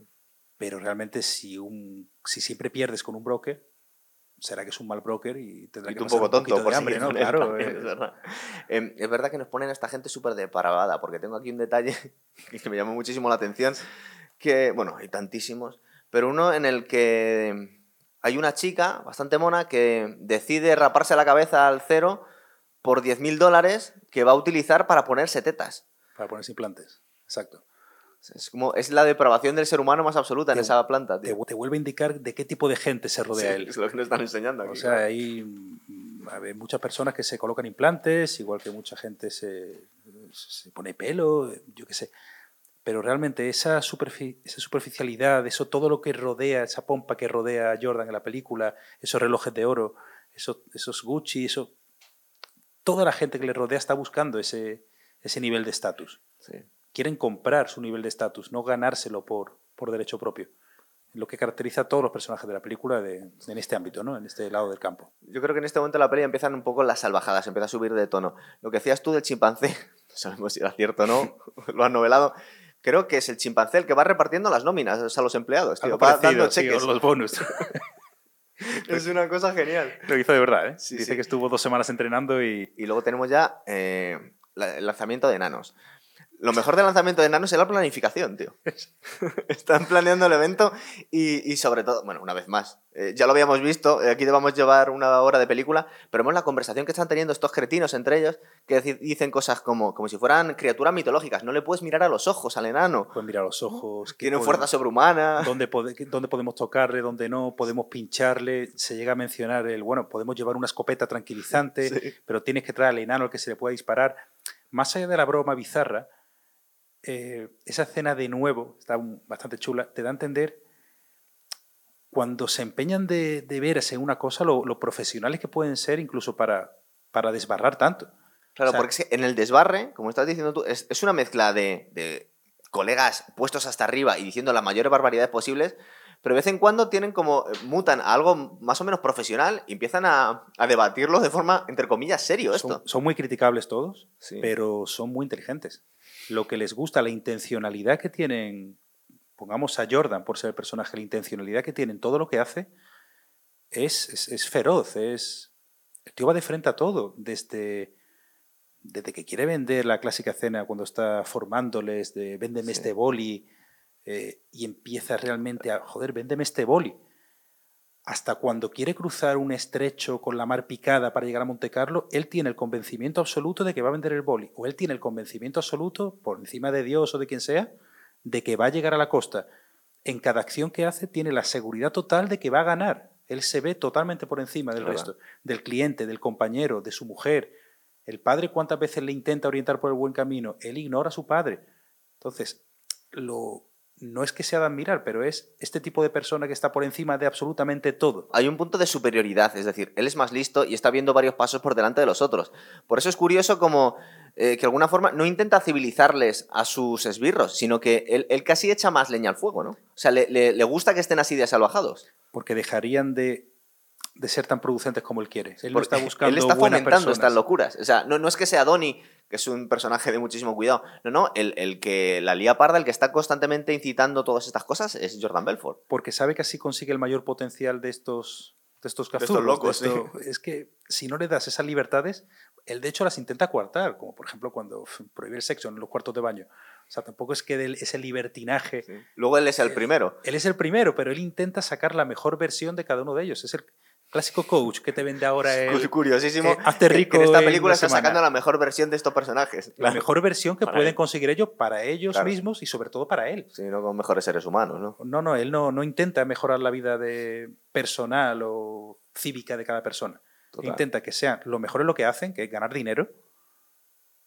pero realmente si, un, si siempre pierdes con un broker, será que es un mal broker y tendrá Y que un poco tonto poquito por de hambre, ¿no? Claro, (laughs) también, eh, es, verdad. Em, es verdad que nos ponen a esta gente súper depravada, porque tengo aquí un detalle (laughs) que me llamó muchísimo la atención, que, bueno, hay tantísimos, pero uno en el que hay una chica bastante mona que decide raparse la cabeza al cero por 10.000 dólares que va a utilizar para ponerse tetas. para ponerse implantes. Exacto. Es, como, es la depravación del ser humano más absoluta en Te- esa planta, Te, tío. te vuelve a indicar de qué tipo de gente se rodea Sí, él. es lo que nos están enseñando aquí. O sea, hay mm, hay muchas personas que se colocan implantes, igual que mucha gente se, se pone pelo, yo qué sé. Pero realmente esa, esa superficialidad, eso todo lo que rodea, esa pompa que rodea a Jordan en la película, esos relojes de oro, esos, esos Gucci, eso, toda la gente que le rodea está buscando ese, ese nivel de estatus. Quieren comprar su nivel de estatus, no ganárselo por, por derecho propio lo que caracteriza a todos los personajes de la película de, en este ámbito, ¿no? en este lado del campo. Yo creo que en este momento la peli empiezan un poco las salvajadas, empieza a subir de tono. Lo que decías tú del chimpancé, no (laughs) sabemos si era cierto o no, (laughs) lo han novelado, creo que es el chimpancé el que va repartiendo las nóminas a los empleados, tío, va dando cheques. los bonus. (laughs) es una cosa genial. Lo hizo de verdad, ¿eh? Dice que estuvo dos semanas entrenando y... Y luego tenemos ya eh, el lanzamiento de enanos. Lo mejor del lanzamiento de Nanos es la planificación, tío. (laughs) Están planeando el evento y, sobre todo, bueno, una vez más, eh, ya lo habíamos visto, eh, aquí debamos llevar una hora de película, pero vemos la conversación que están teniendo estos cretinos entre ellos, que dicen cosas como, como si fueran criaturas mitológicas. No le puedes mirar a los ojos al enano. Puedes mirar a los ojos. Tiene fuerza sobrehumana. ¿dónde, ¿Dónde podemos tocarle? ¿Dónde no? Podemos pincharle. Se llega a mencionar el, bueno, podemos llevar una escopeta tranquilizante, pero tienes que traer al enano al que se le pueda disparar. Más allá de la broma bizarra, eh, esa escena de nuevo, está bastante chula, te da a entender cuando se empeñan de, de verse en una cosa, lo, profesionales que pueden ser incluso para, para desbarrar tanto. Claro, porque en el desbarre, como estás diciendo tú, es, una mezcla de, colegas puestos hasta arriba y diciendo las mayores barbaridades posibles, pero de vez en cuando tienen como, eh, mutan a algo más o menos profesional y empiezan a, a debatirlo de forma, entre comillas, serio esto. Son, muy criticables todos, pero son muy inteligentes lo que les gusta, la intencionalidad que tienen, pongamos a Jordan por ser el personaje, la intencionalidad que tienen, todo lo que hace, es, es, feroz, es... El tío va de frente a todo, desde, desde que quiere vender la clásica cena cuando está formándoles de véndeme este boli eh, y empieza realmente a, joder, véndeme este boli hasta cuando quiere cruzar un estrecho con la mar picada para llegar a Monte Carlo, él tiene el convencimiento absoluto de que va a vender el boli, o él tiene el convencimiento absoluto, por encima de Dios o de quien sea, de que va a llegar a la costa. En cada acción que hace tiene la seguridad total de que va a ganar. Él se ve totalmente por encima del resto, del cliente, del compañero, de su mujer. El padre cuántas veces le intenta orientar por el buen camino, él ignora a su padre. Entonces, lo, no es que sea de admirar, pero es este tipo de persona que está por encima de absolutamente todo. Hay un punto de superioridad, es decir, él es más listo y está viendo varios pasos por delante de los otros. Por eso es curioso como eh, que de alguna forma no intenta civilizarles a sus esbirros, sino que él, casi echa más leña al fuego, ¿no? O sea, le, gusta que estén así de salvajados. Porque dejarían de, ser tan producentes como él quiere. Él está (laughs) buscando Él está fomentando estas locuras. O sea, no, no es que sea Donnie que es un personaje de muchísimo cuidado. No, no, el, que la lía parda, el que está constantemente incitando todas estas cosas es Jordan Belfort. Porque sabe que así consigue el mayor potencial de estos de estos cazurros. locos, Es que si no le das esas libertades, él de hecho las intenta coartar, como por ejemplo cuando prohíbe el sexo en los cuartos de baño. O sea, tampoco es que ese libertinaje. Luego él es el primero. Él es el primero, pero él intenta sacar la mejor versión de cada uno de ellos. Es el, clásico coach que te vende ahora el, curiosísimo. hazte rico en esta película está sacando la mejor versión de estos personajes. La mejor versión que pueden conseguir ellos para ellos mismos y sobre todo para él. Sí no con mejores seres humanos no no no él no, no intenta mejorar la vida de personal o cívica de cada persona. Intenta que sean lo mejor en lo que hacen que es ganar dinero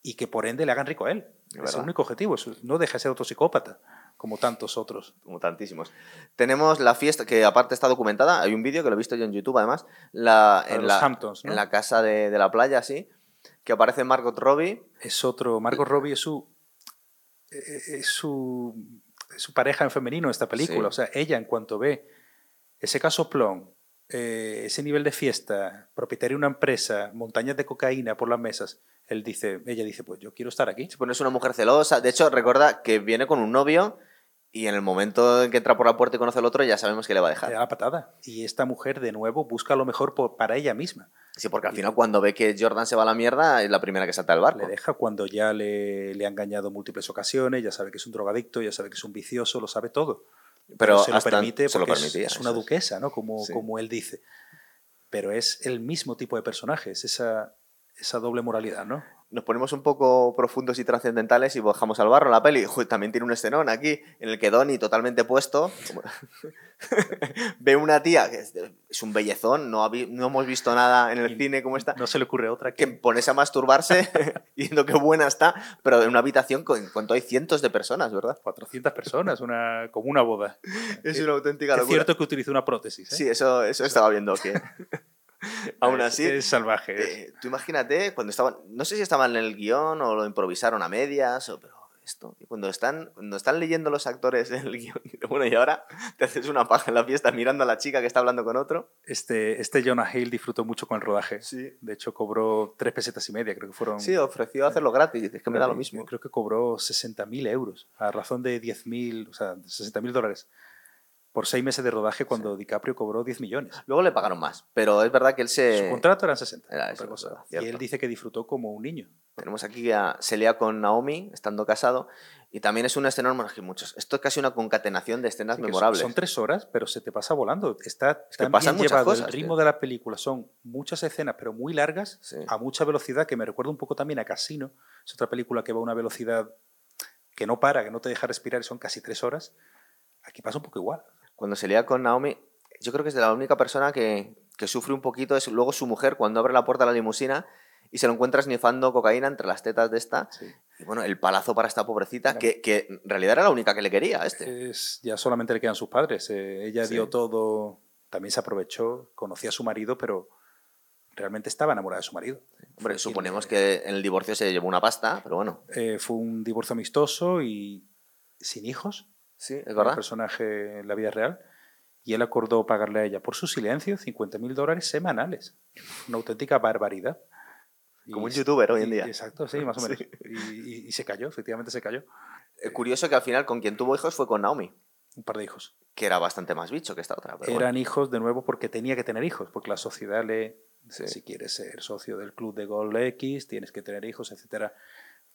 y que por ende le hagan rico a él. Es el único objetivo no deja de ser otro psicópata como tantos otros. Como tantísimos. Tenemos la fiesta, que aparte está documentada, hay un vídeo que lo he visto yo en YouTube además, la, en, la, Hamptons, en la casa de, la playa, sí, que aparece Margot Robbie. Es otro, Margot Robbie es su, eh, es su, su pareja en femenino en esta película, o sea, ella en cuanto ve ese caso plom, eh, ese nivel de fiesta, propietario de una empresa, montañas de cocaína por las mesas, él dice, ella dice, pues yo quiero estar aquí. Se pone es una mujer celosa. De hecho, recuerda que viene con un novio y en el momento en que entra por la puerta y conoce al otro, ya sabemos que le va a dejar. Le da la patada. Y esta mujer, de nuevo, busca lo mejor para ella misma. Sí, porque al final, cuando ve que Jordan se va a la mierda, es la primera que salta del barco. Le deja cuando ya le, le ha engañado múltiples ocasiones, ya sabe que es un drogadicto, ya sabe que es un vicioso, lo sabe todo. Pero, se lo permite porque es, una duquesa, ¿no? Como, como él dice. Pero es el mismo tipo de personaje, es esa, esa doble moralidad, ¿no? Nos ponemos un poco profundos y trascendentales y bajamos al barro la peli. (laughs) Uy, también tiene un escenón aquí en el que Donnie, totalmente puesto, (laughs) ve una tía que es, es un bellezón, no, no hemos visto nada en el Y cine como esta, No se le ocurre otra que que... ponerse a masturbarse (laughs) diciendo qué buena está, pero en una habitación con cuanto hay cientos de personas, ¿verdad? 400 personas, una, como una boda. Es una auténtica Es locura. cierto que utiliza una prótesis. ¿eh? Sí, eso, eso estaba viendo que... (laughs) Aún Es- así, Es salvaje. es- Eh, tú imagínate cuando estaban, no sé si estaban en el guion o lo improvisaron a medias, o, pero esto, y cuando están, cuando están leyendo los actores (laughs) el guion, bueno, y ahora te haces una paja en la fiesta mirando a la chica que está hablando con otro. Este, este Jonah Hill disfrutó mucho con el rodaje. Sí. De hecho, cobró tres pesetas y media, creo que fueron. Sí, ofreció hacerlo gratis, dices que me da lo mismo. Creo que cobró 60.000 euros, a razón de 10.000, o sea, 60.000 dólares. Por seis meses de rodaje, cuando DiCaprio cobró 10 millones. Luego le pagaron más, pero es verdad que él se... Su contrato eran 60. Era eso, cosa. verdad, y él dice que disfrutó como un niño. Tenemos aquí a Celia con Naomi, estando casado, y también es una escena, bueno, que muchos. Esto es casi una concatenación de escenas Sí, que son- memorables. Son tres horas, pero se te pasa volando. Está Es que pasan bien llevado cosas, el ritmo tío. de la película. Son muchas escenas, pero muy largas, Sí. a mucha velocidad, que me recuerda un poco también a Casino. Es otra película que va a una velocidad que no para, que no te deja respirar y son casi tres horas. Aquí pasa un poco igual. Cuando se lía con Naomi, yo creo que es de la única persona que, que sufre un poquito, es luego su mujer cuando abre la puerta de la limusina y se lo encuentra snifando cocaína entre las tetas de esta. Sí. Y bueno, el palazo para esta pobrecita, que, que en realidad era la única que le quería a este. Es, ya solamente le quedan sus padres. Eh, ella Sí. dio todo, también se aprovechó, conocía a su marido, pero realmente estaba enamorada de su marido. Hombre, suponemos que en el divorcio se llevó una pasta, pero bueno. eh, fue un divorcio amistoso y sin hijos. Sí, es verdad. personaje en la vida real. Y él acordó pagarle a ella por su silencio 50 mil dólares semanales. Una auténtica barbaridad. Como un Y- youtuber hoy en y- día. Exacto, sí, más o (laughs) menos. Sí. Y, y- y se cayó, efectivamente se cayó. Eh, Curioso que al final con quien tuvo hijos fue con Naomi, Un par de hijos. que era bastante más bicho que esta otra. Pero Eran bueno. hijos de nuevo porque tenía que tener hijos, porque la sociedad le... Sí. Si quieres ser socio del club de gol X, tienes que tener hijos, etcétera.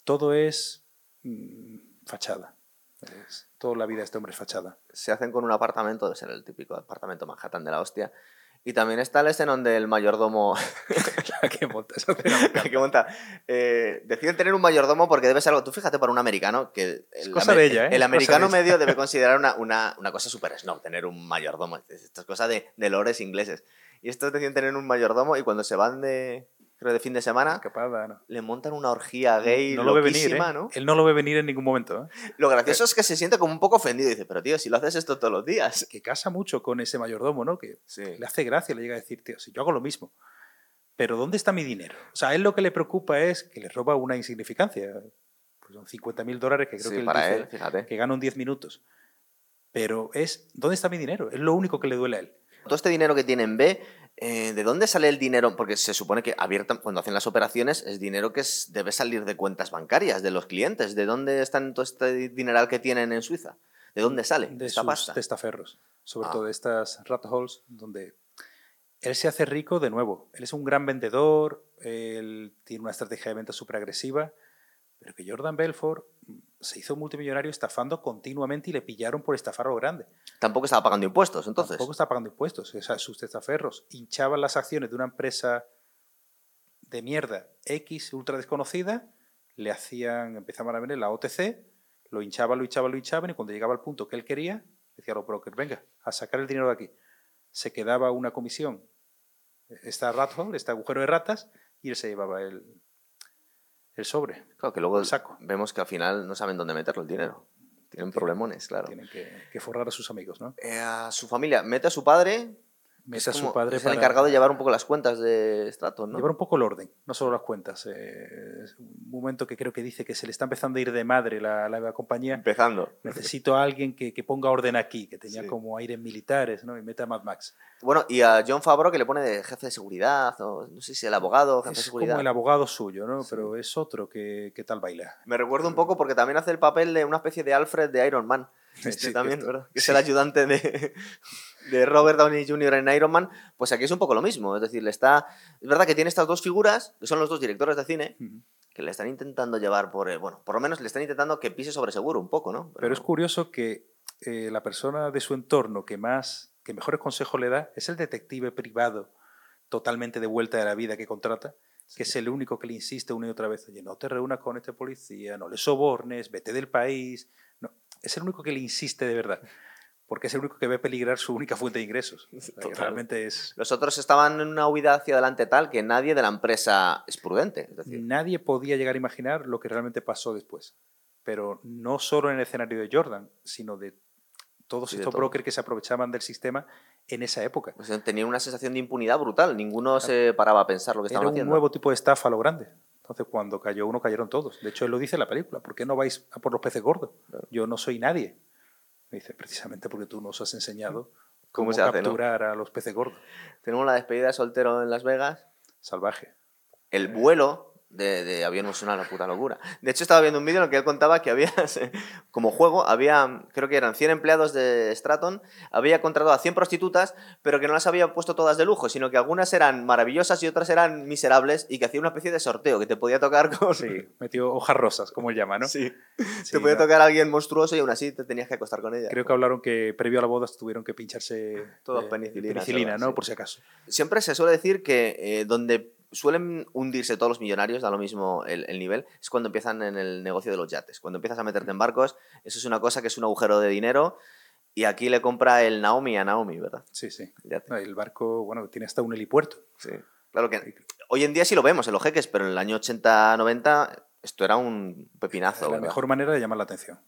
Todo es mm, fachada. Es- toda la vida este hombre es fachada. se hacen con un apartamento, debe ser el típico apartamento Manhattan de la hostia. Y también está el escenón del mayordomo (laughs) La que monta esa escena (laughs) encanta. que monta. Eh, deciden tener un mayordomo porque debe ser algo. Tú fíjate para un americano que. El, cosa de ella, ¿eh? el cosa americano de medio debe (laughs) considerar una, una, una cosa súper snob tener un mayordomo. Esto es cosa de, de lores ingleses. Y estos deciden tener un mayordomo y cuando se van de. Creo de fin de semana, ¿no? le montan una orgía gay no lo ve venir, ¿eh? ¿no? Él no lo ve venir en ningún momento. ¿eh? Lo gracioso es que se siente como un poco ofendido. y Dice, pero tío, si lo haces esto todos los días. Que casa mucho con ese mayordomo, ¿no? Que Sí. le hace gracia, le llega a decir, tío, si yo hago lo mismo. Pero ¿dónde está mi dinero? O sea, a él lo que le preocupa es que le roba una insignificancia. Pues son 50 mil dólares que creo Sí, que él para dice él, fíjate. que gana en 10 minutos. Pero es, ¿dónde está mi dinero? Es lo único que le duele a él. todo este dinero que tienen B, eh, ¿de dónde sale el dinero? Porque se supone que abierta, cuando hacen las operaciones es dinero que es- debe salir de cuentas bancarias, de los clientes. ¿De dónde están todo este dineral que tienen en Suiza? ¿De dónde sale de esta sus pasta? testaferros, sobre Ah. todo de estas rat holes, donde él se hace rico de nuevo. Él es un gran vendedor, él tiene una estrategia de venta súper agresiva, pero que Jordan Belfort se hizo multimillonario estafando continuamente y le pillaron por estafar lo grande. Tampoco estaba pagando impuestos, entonces. Tampoco está pagando impuestos. O sea, sus testaferros hinchaban las acciones de una empresa de mierda X ultra desconocida, le hacían, empezaban a vender la OTC, lo hinchaban, lo hinchaban, lo hinchaban y cuando llegaba al punto que él quería, decía a los brokers, venga, a sacar el dinero de aquí. Se quedaba una comisión, esta rat hole, este agujero de ratas, y él se llevaba el, el sobre. Claro, que luego el saco. vemos que al final no saben dónde meterlo el dinero. Tienen problemones, claro. Tienen que, que forrar a sus amigos, ¿no? Eh, a su familia, mete a su padre. Que Mete a es su padre es el para- encargado de llevar un poco las cuentas de Stratos, ¿no? Llevar un poco el orden, no solo las cuentas. eh, es un momento que creo que dice que se le está empezando a ir de madre la, la compañía. Empezando. Necesito a alguien que, que ponga orden aquí, que tenía Sí. como aires militares, ¿no? Y meta a Mad Max. Bueno, y a John Favreau que le pone de jefe de seguridad, o no sé si el abogado, jefe de Es seguridad. como el abogado suyo, ¿no? Sí. Pero es otro que, que tal baila. Me recuerda un poco porque también hace el papel de una especie de Alfred de Iron Man. Este Sí, también, que- ¿verdad? Que es el ayudante de, (laughs) de Robert Downey Jr. en Iron Man. Pues aquí es un poco lo mismo. Es decir, le está. Es verdad que tiene estas dos figuras, que son los dos directores de cine, que le están intentando llevar por. el- Bueno, por lo menos le están intentando que pise sobre seguro un poco, ¿no? Pero es curioso que eh, la persona de su entorno que más, que mejores consejos le da es el detective privado, totalmente de vuelta de la vida que contrata, que es el único que le insiste una y otra vez, oye, no te reúnas con este policía, no le sobornes, vete del país. Es el único que le insiste de verdad porque es el único que ve peligrar su única fuente de ingresos. realmente es... Los otros estaban en una huida hacia adelante tal que nadie de la empresa es prudente. Nadie podía llegar a imaginar lo que realmente pasó después. Pero no solo en el escenario de Jordan, sino de todos estos brokers que se aprovechaban del sistema en esa época. tenían una sensación de impunidad brutal. Ninguno se paraba a pensar lo que estaban haciendo. Era un nuevo tipo de estafa a lo grande. Entonces, cuando cayó uno, cayeron todos. De hecho, él lo dice en la película. ¿Por qué no vais a por los peces gordos? Yo no soy nadie. Me dice, precisamente porque tú nos has enseñado (laughs) cómo, se capturar a los peces gordos. Tenemos la despedida de soltero en Las Vegas. Salvaje. El vuelo de, de avión es una puta locura. De hecho, estaba viendo un vídeo en el que él contaba que había, (laughs) como juego, había, creo que eran 100 empleados de Straton, había contratado a 100 prostitutas, pero que no las había puesto todas de lujo, sino que algunas eran maravillosas y otras eran miserables y que hacía una especie de sorteo que te podía tocar (laughs) con... Sí, metió hojas rosas, como él llama, ¿no? Sí. te podía tocar a alguien monstruoso y aún así te tenías que acostar con ella. Creo que hablaron que previo a la boda tuvieron que pincharse... Todos eh, penicilina. Penicilina, ¿no? Por si acaso. Siempre se suele decir que eh, donde suelen hundirse todos los millonarios, da lo mismo el, nivel, es cuando empiezan en el negocio de los yates. Cuando empiezas a meterte en barcos, eso es una cosa que es un agujero de dinero. Y aquí le compra el Naomi a Naomi, ¿verdad? Sí, sí. El barco, bueno, tiene hasta un helipuerto. Sí. Claro que hoy en día sí lo vemos en los jeques, pero en el año 80-90 esto era un pepinazo. La mejor manera de llamar la atención.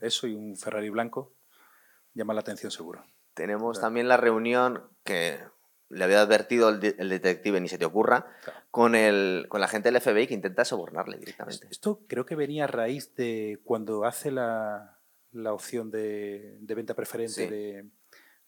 Eso y un Ferrari blanco llama la atención seguro. Tenemos también la reunión que le había advertido el, detective, ni se te ocurra, con, el, con la gente del FBI que intenta sobornarle directamente. Esto creo que venía a raíz de cuando hace la, la opción de, de, venta preferente de,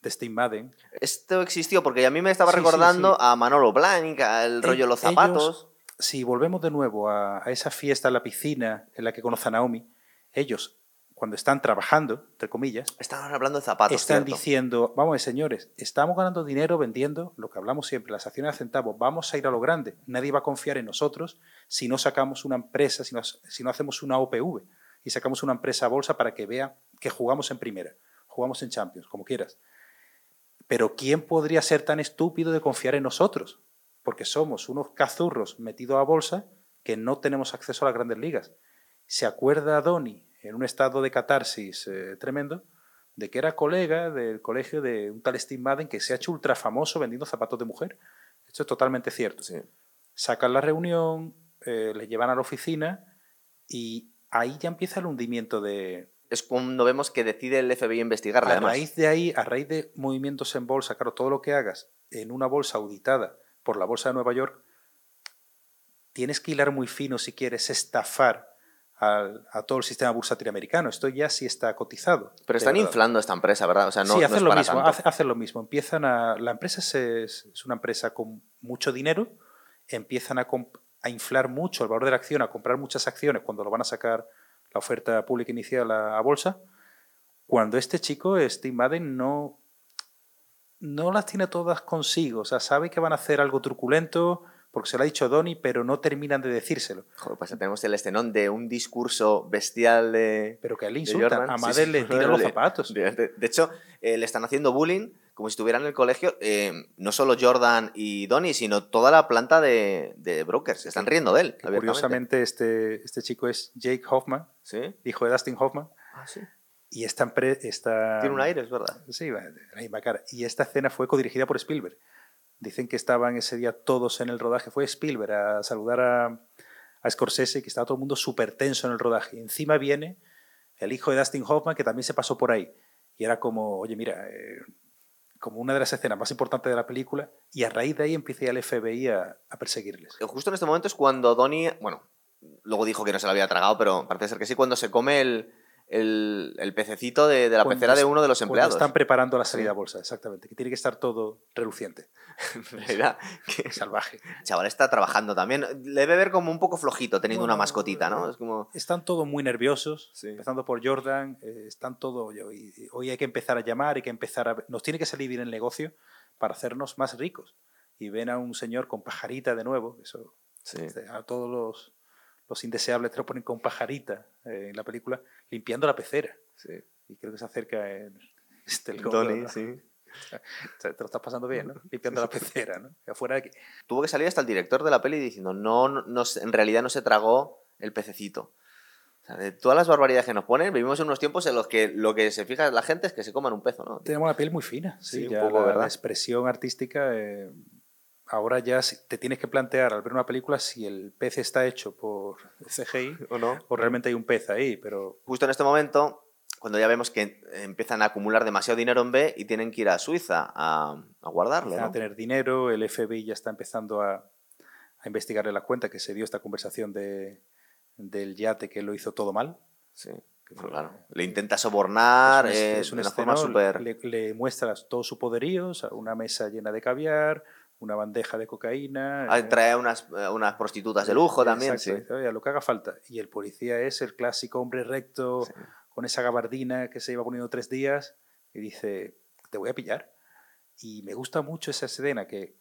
de Steve Madden. Esto existió porque a mí me estaba recordando a Manolo Blanc, al rollo Los Zapatos. si volvemos de nuevo a, a, esa fiesta en la piscina en la que conoce a Naomi, ellos cuando están trabajando, entre comillas, están hablando de zapatos. Están diciendo, vamos, señores, estamos ganando dinero vendiendo lo que hablamos siempre, las acciones a centavos, vamos a ir a lo grande. Nadie va a confiar en nosotros si no sacamos una empresa, si no, si no hacemos una OPV y sacamos una empresa a bolsa para que vea que jugamos en primera, jugamos en Champions, como quieras. Pero ¿quién podría ser tan estúpido de confiar en nosotros? Porque somos unos cazurros metidos a bolsa que no tenemos acceso a las grandes ligas. ¿Se acuerda Doni en un estado de catarsis eh, tremendo, de que era colega del colegio de un tal Steve Madden que se ha hecho ultra famoso vendiendo zapatos de mujer. Esto es totalmente cierto. Sacan la reunión, eh, le llevan a la oficina y ahí ya empieza el hundimiento de... Es cuando vemos que decide el FBI investigar. A raíz de ahí, a raíz de movimientos en bolsa, claro, todo lo que hagas en una bolsa auditada por la Bolsa de Nueva York, tienes que hilar muy fino si quieres estafar a todo el sistema bursátil americano. Esto ya sí está cotizado. Pero están inflando esta empresa, ¿verdad? O sea, no, sí, hacen lo mismo. Hacen lo mismo. Empiezan a, la empresa es, es, una empresa con mucho dinero. Empiezan a, a, inflar mucho el valor de la acción, a comprar muchas acciones cuando lo van a sacar la oferta pública inicial a, a bolsa. Cuando este chico, Steve Madden, no, no las tiene todas consigo. O sea, sabe que van a hacer algo truculento porque se lo ha dicho Donny, pero no terminan de decírselo. Joder, pues tenemos el escenón de un discurso bestial de. Pero que a él le insultan, a Madel le tiran los zapatos. De, hecho, eh, le están haciendo bullying como si estuvieran en el colegio, eh, no solo Jordan y Donny, sino toda la planta de, brokers. Se están riendo de él. Curiosamente, este, este chico es Jake Hoffman, hijo de Dustin Hoffman. Ah, sí. Y esta empresa. Tiene un aire, es verdad. Sí, la misma cara. Y esta escena fue codirigida por Spielberg. Dicen que estaban ese día todos en el rodaje. Fue Spielberg a saludar a, a Scorsese, que estaba todo el mundo súper tenso en el rodaje. Y encima viene el hijo de Dustin Hoffman, que también se pasó por ahí. Y era como, oye, mira, eh, como una de las escenas más importantes de la película. Y a raíz de ahí empieza el FBI a, a perseguirles. Justo en este momento es cuando Donnie, bueno, luego dijo que no se lo había tragado, pero parece ser que sí, cuando se come el, el, el pececito de, de la pecera de uno de los empleados. Están preparando la salida a bolsa, exactamente. Que tiene que estar todo reluciente. (laughs) ¿Verdad? (laughs) Qué salvaje. El chaval está trabajando también. Le debe ver como un poco flojito teniendo una mascotita, ¿no? Es como... Están todos muy nerviosos, empezando por Jordan. Eh, están todos. Hoy, hoy hay que empezar a llamar, hay que empezar a. Nos tiene que salir bien el negocio para hacernos más ricos. Y ven a un señor con pajarita de nuevo. Eso. Este, a todos los los indeseables te lo ponen con pajarita eh, en la película, limpiando la pecera. Sí. Y creo que se acerca el, este, el sí. (laughs) te lo estás pasando bien, ¿no? (laughs) Limpiando la pecera, ¿no? Afuera de aquí. Tuvo que salir hasta el director de la peli diciendo, no, no, en realidad no se tragó el pececito. O sea, de todas las barbaridades que nos ponen, vivimos en unos tiempos en los que lo que se fija la gente es que se coman un pezo, ¿no? Tenemos la piel muy fina, sí, ya la, expresión artística... Eh, ahora ya te tienes que plantear al ver una película si el pez está hecho por CGI (laughs) o no, o realmente hay un pez ahí, pero... Justo en este momento cuando ya vemos que empiezan a acumular demasiado dinero en B y tienen que ir a Suiza a, a guardarlo. ¿no? a tener dinero, el FBI ya está empezando a, a, investigarle la cuenta que se dio esta conversación de, del yate que lo hizo todo mal. Sí. claro. Le intenta sobornar, es, una forma súper... Le, le, muestra todo su poderío, una mesa llena de caviar, una bandeja de cocaína. Ah, trae unas, eh, unas prostitutas de lujo también, sí. Lo que haga falta. Y el policía es el clásico hombre recto, con esa gabardina que se lleva poniendo tres días y dice, te voy a pillar. Y me gusta mucho esa escena que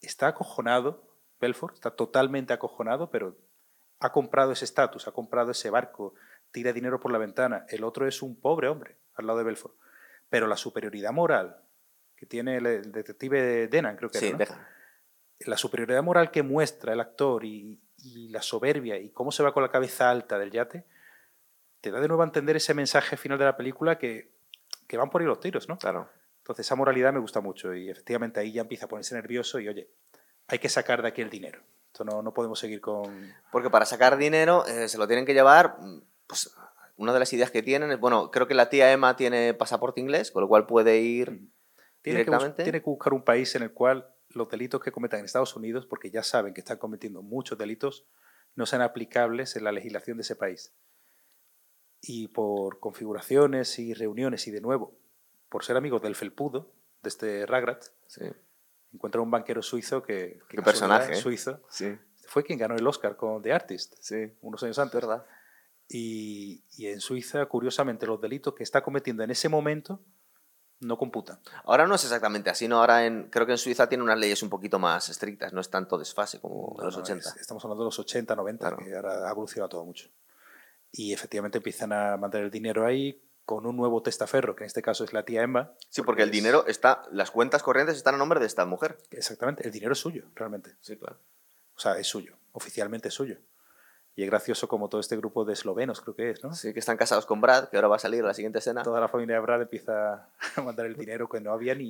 está acojonado, Belfort, está totalmente acojonado, pero ha comprado ese estatus, ha comprado ese barco, tira dinero por la ventana. El otro es un pobre hombre al lado de Belfort. Pero la superioridad moral que tiene el, detective Denan, creo que era, la superioridad moral que muestra el actor y, y, la soberbia y cómo se va con la cabeza alta del yate, te da de nuevo a entender ese mensaje final de la película que, que van por ahí los tiros, ¿no? Claro. Entonces esa moralidad me gusta mucho y efectivamente ahí ya empieza a ponerse nervioso y oye, hay que sacar de aquí el dinero. Esto no, no podemos seguir con... Porque para sacar dinero eh, se lo tienen que llevar, pues una de las ideas que tienen es, bueno, creo que la tía Emma tiene pasaporte inglés, con lo cual puede ir tiene directamente. Que, tiene que buscar un país en el cual los delitos que cometan en Estados Unidos, porque ya saben que están cometiendo muchos delitos, no sean aplicables en la legislación de ese país y por configuraciones y reuniones y de nuevo, por ser amigos del felpudo, de este Ragrat, sí. encuentra un banquero suizo que... ¿Qué personaje? Suizo. Sí. Fue quien ganó el Oscar con The Artist, sí. unos años antes. ¿verdad? Y, y en Suiza, curiosamente, los delitos que está cometiendo en ese momento no computan. Ahora no es exactamente así, ¿no? Ahora en, creo que en Suiza tiene unas leyes un poquito más estrictas, no es tanto desfase como en los 80. estamos hablando de los 80, 90, que ahora ha evolucionado todo mucho y efectivamente empiezan a mantener el dinero ahí con un nuevo testaferro, que en este caso es la tía Emma. Sí, porque, el dinero está, las cuentas corrientes están a nombre de esta mujer. Exactamente, el dinero es suyo, realmente. Sí, claro. O sea, es suyo, oficialmente es suyo. Y es gracioso como todo este grupo de eslovenos, creo que es, ¿no? Sí, que están casados con Brad, que ahora va a salir la siguiente escena. Toda la familia de Brad empieza a mandar el dinero que no había ni,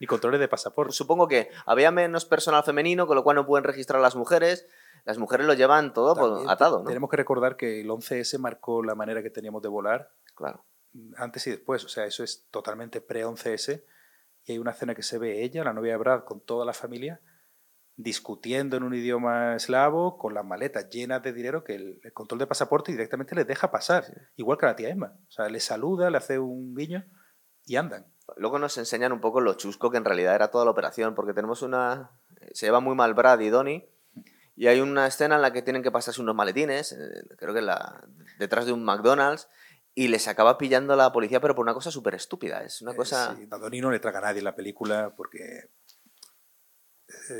ni controles de pasaporte. Supongo que había menos personal femenino, con lo cual no pueden registrar a las mujeres las mujeres lo llevan todo atado, ¿no? Tenemos que recordar que el 11S marcó la manera que teníamos de volar. Claro. Antes y después, o sea, eso es totalmente pre-11S. Y hay una escena que se ve ella, la novia de Brad, con toda la familia, discutiendo en un idioma eslavo, con las maletas llenas de dinero, que el, control de pasaporte directamente les deja pasar, igual que a la tía Emma. O sea, le saluda, le hace un guiño y andan. Luego nos enseñan un poco lo chusco que en realidad era toda la operación, porque tenemos una... Se lleva muy mal Brad y Donnie, y hay una escena en la que tienen que pasarse unos maletines, eh, creo que la, detrás de un McDonald's, y les acaba pillando la policía, pero por una cosa súper estúpida. Es una eh, cosa. Sí, Donnie no le traga a nadie en la película porque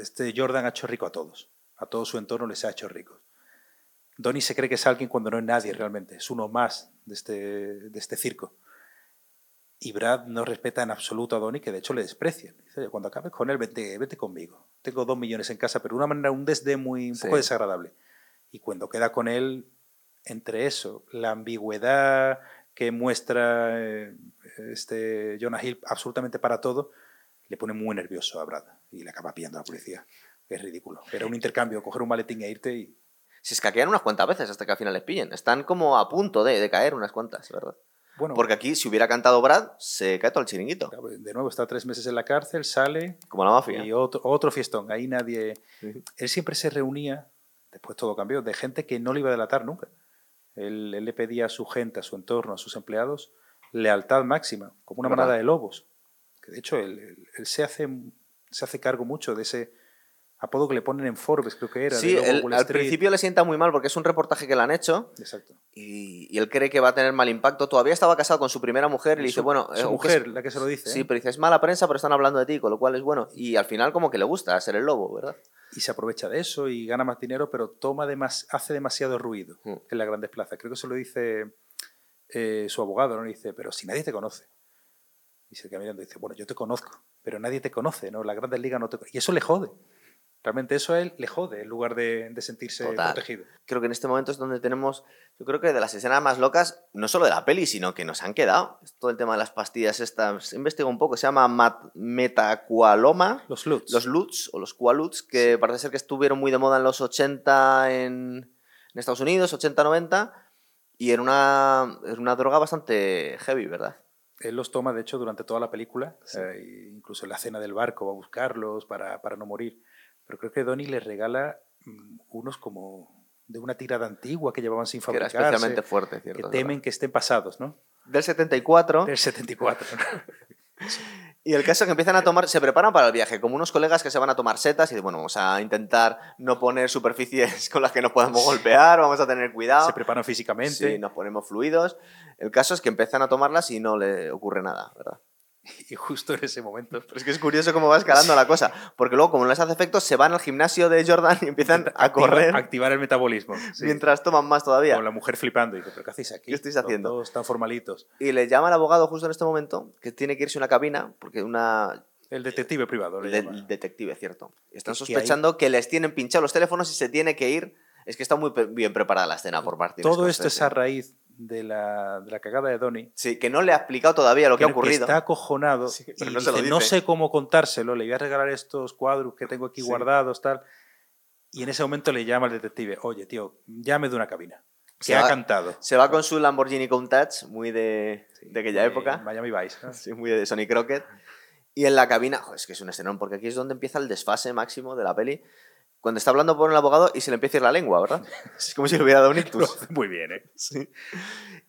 este Jordan ha hecho rico a todos. A todo su entorno les ha hecho ricos. Donnie se cree que es alguien cuando no es nadie realmente, es uno más de este, de este circo. Y Brad no respeta en absoluto a Donnie, que de hecho le desprecia. Dice, cuando acabes con él, vete, vete conmigo. Tengo dos millones en casa, pero de una manera, un desdén muy, un poco desagradable. Y cuando queda con él, entre eso, la ambigüedad que muestra eh, este Jonah Hill absolutamente para todo, le pone muy nervioso a Brad y le acaba pillando a la policía. Es ridículo. Era un intercambio, coger un maletín e irte y... Se escaquean unas cuantas veces hasta que al final les pillen. Están como a punto de, de caer unas cuantas, ¿verdad? Porque aquí, si hubiera cantado Brad, se cae todo el chiringuito. De nuevo, está tres meses en la cárcel, sale. Como la mafia. Y otro, otro fiestón. Ahí nadie. Él siempre se reunía, después todo cambió, de gente que no le iba a delatar nunca. Él, le pedía a su gente, a su entorno, a sus empleados, lealtad máxima, como una manada de lobos. Que de hecho, él, él se, hace, se hace cargo mucho de ese apodo que le ponen en Forbes, creo que era. Sí, al principio le sienta muy mal porque es un reportaje que le han hecho. Exacto. Y, él cree que va a tener mal impacto. Todavía estaba casado con su primera mujer y le dice, bueno... Su mujer, la que se lo dice. Sí, pero dice, es mala prensa, pero están hablando de ti, con lo cual es bueno. Y al final como que le gusta ser el lobo, ¿verdad? Y se aprovecha de eso y gana más dinero, pero toma hace demasiado ruido mm. en las grandes plazas. Creo que se lo dice eh, su abogado, ¿no? dice, pero si nadie te conoce. Y se queda mirando y dice, bueno, yo te conozco, pero nadie te conoce, ¿no? La Grandes Ligas no te Y eso le jode. Realmente eso a él le jode en lugar de, sentirse protegido. Creo que en este momento es donde tenemos, yo creo que de las escenas más locas, no solo de la peli, sino que nos han quedado. Todo el tema de las pastillas estas, investigo un poco, se llama metacualoma. Los LUTs. Los LUTs o los Qualuts, que parece ser que estuvieron muy de moda en los 80 en, Estados Unidos, 80-90, y era una, era una droga bastante heavy, ¿verdad? Él los toma, de hecho, durante toda la película, eh, incluso en la cena del barco va a buscarlos para, para no morir. Pero creo que Donnie les regala mm, unos como de una tirada antigua que llevaban sin fabricar. Que era especialmente fuerte, ¿cierto? Que temen que estén pasados, ¿no? Del 74. Del 74. (laughs) (laughs) y el caso es que empiezan a tomar, se preparan para el viaje, como unos colegas que se van a tomar setas y bueno, vamos a intentar no poner superficies (laughs) con las que nos podamos golpear, vamos a tener cuidado. Se preparan físicamente. Sí, nos ponemos fluidos. El caso es que empiezan a tomarlas y no le ocurre nada, ¿verdad? (laughs) y justo en ese momento. Pero es que es curioso cómo va escalando la cosa, porque luego, como no les hace efecto, se van al gimnasio de Jordan y empiezan a correr. Activar el metabolismo. Mientras toman más todavía. Con la mujer flipando y dice, ¿pero qué hacéis aquí? ¿Qué estáis haciendo? Todos están formalitos. Y le llama al abogado justo en este momento que tiene que irse a una cabina, porque una. El detective privado. el detective, cierto. Están sospechando que, les tienen pinchados los teléfonos y se tiene que ir. Es que está muy bien preparada la escena por parte Todo esto es a raíz de la, de la, cagada de Donnie. Sí, que no le ha explicado todavía lo que, ha ocurrido. está acojonado y no, dice, no sé cómo contárselo, le voy a regalar estos cuadros que tengo aquí guardados, tal. Y en ese momento le llama al detective, oye, tío, llame de una cabina. Que ha cantado. Se va con su Lamborghini Countach, muy de, de aquella época. Miami Vice. Sí, muy de Sonny Crockett. Y en la cabina, es que es un escenón, porque aquí es donde empieza el desfase máximo de la peli cuando está hablando por un abogado y se le empieza a ir la lengua, ¿verdad? (laughs) Es como si le hubiera dado un ictus. (laughs) Muy bien, ¿eh? Sí.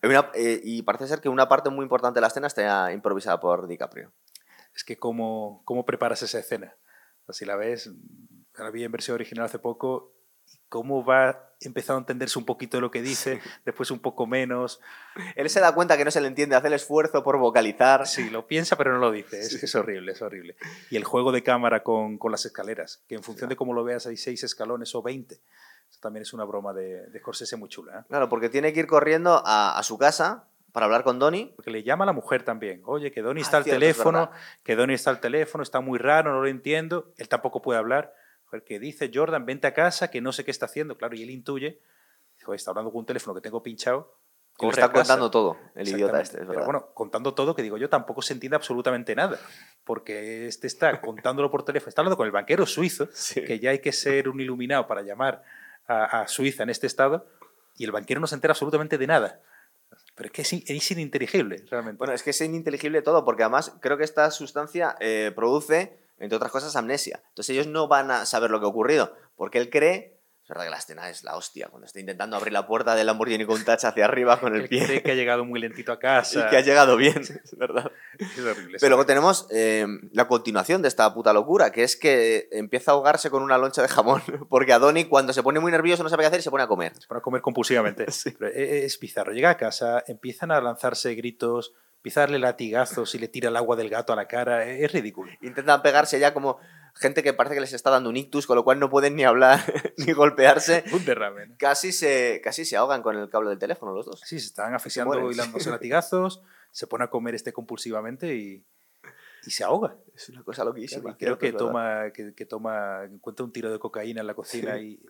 Eh, y parece ser que una parte muy importante de la escena está improvisada por DiCaprio. Es que cómo, cómo preparas esa escena. si la ves, la vi en versión original hace poco cómo va empezando a entenderse un poquito de lo que dice, después un poco menos. Él se da cuenta que no se le entiende, hace el esfuerzo por vocalizar. Sí, lo piensa pero no lo dice, es, horrible, es horrible. Y el juego de cámara con, las escaleras, que en función de cómo lo veas hay seis escalones o veinte. Eso también es una broma de, de Scorsese muy chula. ¿eh? Claro, porque tiene que ir corriendo a, su casa para hablar con Donnie. Porque le llama a la mujer también. Oye, que Donnie ah, está al teléfono, que Donnie está al teléfono, está muy raro, no lo entiendo. Él tampoco puede hablar que dice Jordan, vente a casa, que no sé qué está haciendo, claro, y él intuye, dijo, está hablando con un teléfono que tengo pinchado. Corre está contando todo, el idiota este. Pero bueno, contando todo, que digo yo, tampoco se entiende absolutamente nada, porque este está (laughs) contándolo por teléfono, está hablando con el banquero suizo, que ya hay que ser un iluminado para llamar a, Suiza en este estado, y el banquero no se entera absolutamente de nada. Pero es que es, ininteligible, realmente. Bueno, es que es ininteligible todo, porque además creo que esta sustancia eh, produce entre otras cosas, amnesia. Entonces ellos no van a saber lo que ha ocurrido, porque él cree... Es verdad que la escena es la hostia, cuando está intentando abrir la puerta del Lamborghini con touch hacia arriba con el pie. Cree que ha llegado muy lentito a casa. (laughs) Y que ha llegado bien, es verdad. Es horrible. Pero luego tenemos eh, la continuación de esta puta locura, que es que empieza a ahogarse con una loncha de jamón, (laughs) porque a Donnie cuando se pone muy nervioso no sabe qué hacer y se pone a comer. Se pone a comer compulsivamente. (laughs) E, es bizarro. Llega a casa, empiezan a lanzarse gritos, empieza a darle latigazos y le tira el agua del gato a la cara. E, es ridículo. Intentan pegarse ya como gente que parece que les está dando un ictus, con lo cual no pueden ni hablar (laughs) ni golpearse. (laughs) un derrame. Casi se, casi se ahogan con el cable del teléfono los dos. Sí, se están asfixiando y dándose latigazos, se pone a comer este compulsivamente y, y se ahoga. Es una cosa loquísima. creo que toma, que, que, toma, encuentra un tiro de cocaína en la cocina y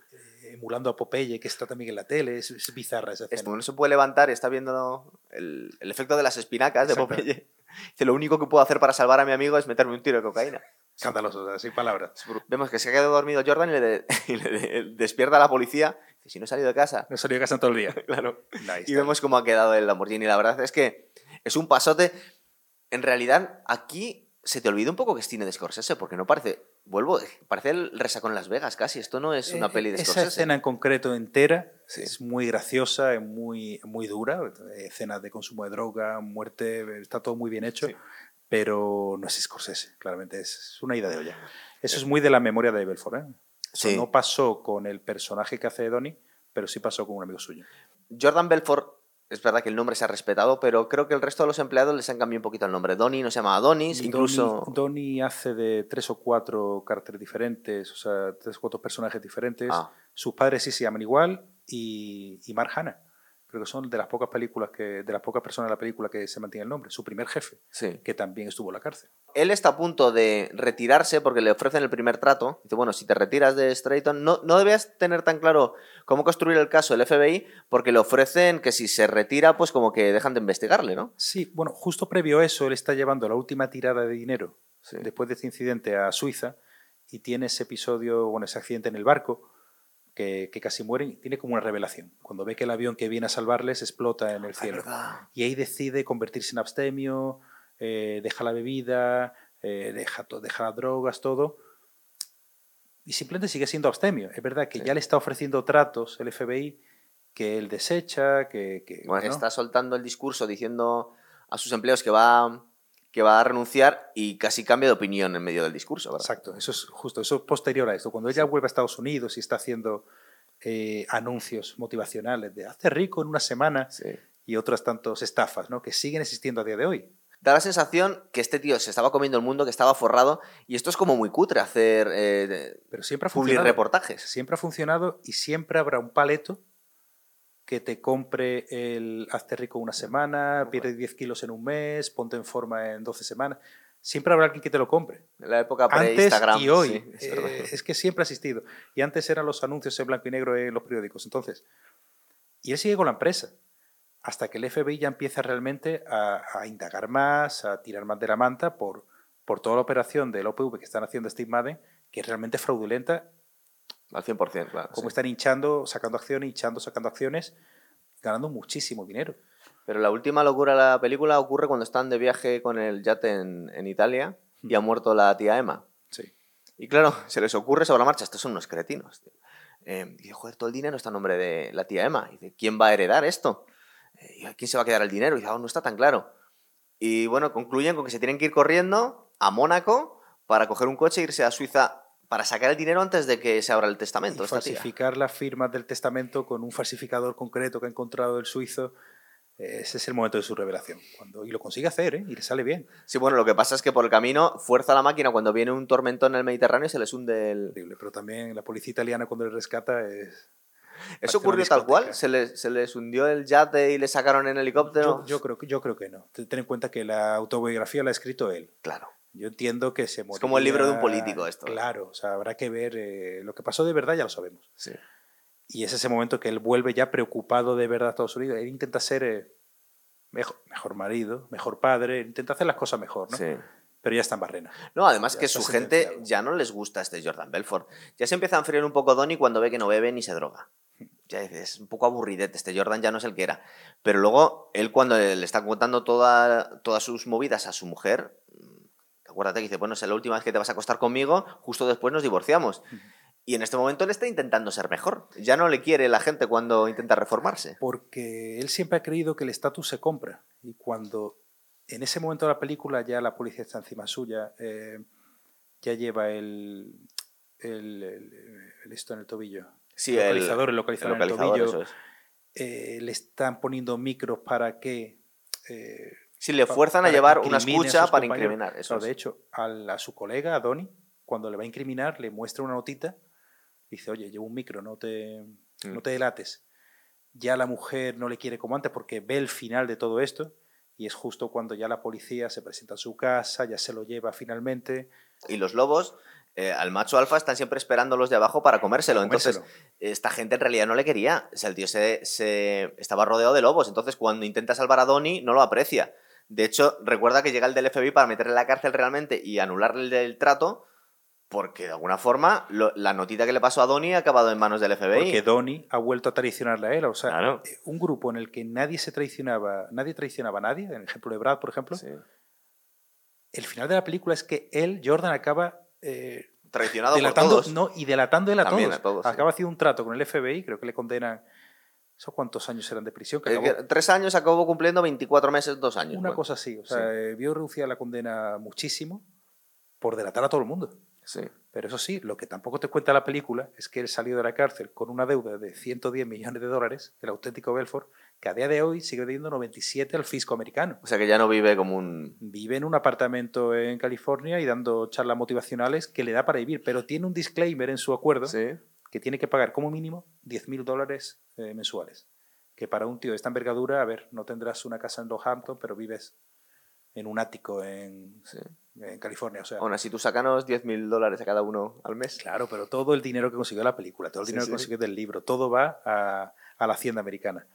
emulando a Popeye, que está también en la tele. Es, bizarra esa escena. no se puede levantar está viendo el, el efecto de las espinacas de Popeye. (laughs) Dice, lo único que puedo hacer para salvar a mi amigo es meterme un tiro de cocaína. (laughs) Escandaloso, sin palabras. Vemos que se ha quedado dormido Jordan y le, (laughs) despierta a la policía. Dice, si no he salido de casa. No he salido de casa todo el día. claro. y vemos cómo ha quedado el Lamborghini. La verdad es que es un pasote. En realidad, aquí se te olvida un poco que es cine de Scorsese, porque no parece, vuelvo, parece el resacón en Las Vegas casi, esto no es una eh, peli de Scorsese. Esa escena en concreto entera es muy graciosa, es muy, muy dura, escenas de consumo de droga, muerte, está todo muy bien hecho, pero no es Scorsese, claramente, es una ida de olla. Eso es muy de la memoria de Belfort, ¿eh? No pasó con el personaje que hace Donnie, pero sí pasó con un amigo suyo. Jordan Belfort es verdad que el nombre se ha respetado, pero creo que el resto de los empleados les han cambiado un poquito el nombre. Donnie no se llama Donis, incluso... Donnie hace de tres o cuatro caracteres diferentes, o sea, tres o cuatro personajes diferentes. Ah. Sus padres sí se llaman igual y, y Mark Hanna, Creo que son de las pocas películas que, de las pocas personas de la película que se mantiene el nombre. Su primer jefe, Sí. que también estuvo en la cárcel. Él está a punto de retirarse porque le ofrecen el primer trato. Dice, bueno, si te retiras de Strayton, no, no debías tener tan claro cómo construir el caso del FBI porque le ofrecen que si se retira, pues como que dejan de investigarle, ¿no? Sí, bueno, justo previo a eso, él está llevando la última tirada de dinero Sí. después de este incidente a Suiza y tiene ese episodio, bueno, ese accidente en el barco que, que casi mueren tiene como una revelación. Cuando ve que el avión que viene a salvarles explota en el cielo. Y ahí decide convertirse en abstemio, eh, deja la bebida, eh, deja, deja las drogas, todo. Y simplemente sigue siendo abstemio. Es verdad que Sí. ya le está ofreciendo tratos el FBI que él desecha, que... que, Bueno, bueno, está soltando el discurso diciendo a sus empleados que va, que va a renunciar y casi cambia de opinión en medio del discurso, ¿verdad? Exacto, eso es justo, eso es posterior a esto. Cuando ella vuelve a Estados Unidos y está haciendo eh, anuncios motivacionales de hazte rico en una semana Sí. y otras tantas estafas, ¿no? Que siguen existiendo a día de hoy. Da la sensación que este tío se estaba comiendo el mundo, que estaba forrado, y esto es como muy cutre hacer eh, Pero siempre ha funcionado. reportajes. Siempre ha funcionado y siempre habrá un paleto que te compre el hazte rico una semana, pierde 10 kilos en un mes, ponte en forma en 12 semanas. Siempre habrá alguien que te lo compre. En la época Antes y hoy. sí, es verdad. Eh, es que siempre ha existido. Y antes eran los anuncios en blanco y negro en los periódicos. Entonces, y él sigue con la empresa. Hasta que el FBI ya empieza realmente a, a indagar más, a tirar más de la manta por, por toda la operación del OPV que están haciendo Steve Madden, que es realmente fraudulenta. Al 100%, claro. Como sí. están hinchando, sacando acciones, hinchando, sacando acciones, ganando muchísimo dinero. Pero la última locura de la película ocurre cuando están de viaje con el yate en, en Italia y ha muerto la tía Emma. Sí. Y claro, (laughs) se les ocurre sobre la marcha, estos son unos cretinos. tío. Eh, y dice, joder, todo el dinero está a nombre de la tía Emma. Y dice, ¿quién va a heredar esto? Eh, ¿y a ¿Quién se va a quedar el dinero? Y dice, "Ah, no está tan claro. Y bueno, concluyen con que se tienen que ir corriendo a Mónaco para coger un coche e irse a Suiza para sacar el dinero antes de que se abra el testamento. Y falsificar las firmas del testamento con un falsificador concreto que ha encontrado el suizo. Ese es el momento de su revelación. Cuando, y lo consigue hacer, ¿eh? y le sale bien. Sí, bueno, lo que pasa es que por el camino fuerza la máquina cuando viene un tormentón en el Mediterráneo y se les hunde el... Horrible. Pero también la policía italiana cuando le rescata es... ¿Eso ocurrió tal cual? ¿Se les, ¿Se les hundió el yate y le sacaron en helicóptero? Yo, yo creo, que- yo creo que no. Ten en cuenta que la autobiografía la ha escrito él. Claro. Yo entiendo que se moría... como el libro de un político esto. Claro, o sea, habrá que ver eh, lo que pasó de verdad, ya lo sabemos. Sí. Y es ese momento que él vuelve ya preocupado de verdad a Estados Unidos. Él intenta ser eh, mejor, mejor marido, mejor padre, intenta hacer las cosas mejor, ¿no? Sí. Pero ya está en barrena. No, además Ya que su gente ya no les gusta este Jordan Belfort. Ya se empieza a enfriar un poco Donny cuando ve que no bebe ni se droga. (laughs) Ya es un poco aburridete, este Jordan ya no es el que era. Pero luego, él cuando le está contando toda- todas sus movidas a su mujer, acuérdate que dice, bueno, es la última vez que te vas a acostar conmigo, justo después nos divorciamos. Y en este momento él está intentando ser mejor. Ya no le quiere la gente cuando intenta reformarse. Porque él siempre ha creído que el estatus se compra. Y cuando en ese momento de la película ya la policía está encima suya, eh, ya lleva el, el, el- el esto en el tobillo. Sí, el localizador, el localizador, en el tobillo. eso es. eh, le están poniendo micros para que... eh, Sí, le fuerzan a llevar una a escucha para incriminar. Eso de hecho, al- a, su colega, a Donny, cuando le va a incriminar, le muestra una notita, dice, oye, llevo un micro, no te, Mm. no te delates. Ya la mujer no le quiere como antes porque ve el final de todo esto y es justo cuando ya la policía se presenta a su casa, ya se lo lleva finalmente. Y los lobos, eh, al macho alfa, están siempre esperando los de abajo para comérselo. Entonces, esta gente en realidad no le quería. O sea, el tío se, se- estaba rodeado de lobos. Entonces, cuando intenta salvar a Donnie, no lo aprecia. De hecho, recuerda que llega el del FBI para meterle en la cárcel realmente y anularle el trato, porque de alguna forma lo- la notita que le pasó a Donnie ha acabado en manos del FBI. Porque Donny ha vuelto a traicionarle a él. O sea, Claro. eh, un grupo en el que nadie se traicionaba, nadie traicionaba a nadie, en el ejemplo de Brad, por ejemplo, Sí. el final de la película es que él, Jordan, acaba eh, Traicionado por delatando, todos. no, y delatando él a También todos. a todos, sí. Acaba haciendo un trato con el FBI, creo que le condenan. ¿Eso cuántos años eran de prisión? Que Eh, acabó- tres años acabó cumpliendo 24 meses, dos años. una bueno. cosa así. O sea, eh, vio reducida la condena muchísimo por delatar a todo el mundo. Sí. Pero eso sí, lo que tampoco te cuenta la película es que él salió de la cárcel con una deuda de 110 millones de dólares, el auténtico Belfort, que a día de hoy sigue debiendo 97 al fisco americano. O sea que ya no vive como un... Vive en un apartamento en California y dando charlas motivacionales que le da para vivir, pero tiene un disclaimer en su acuerdo Sí. Que tiene que pagar como mínimo 10 mil dólares eh, mensuales, que para un tío de esta envergadura, a ver, no tendrás una casa en Hampton, pero vives en un ático en, en California. O sea, Aún así, tú sacanos 10.000 dólares a cada uno al mes. Claro, pero todo el dinero que consiguió la película, todo el dinero que consiguió del libro, todo va a, a, la hacienda americana.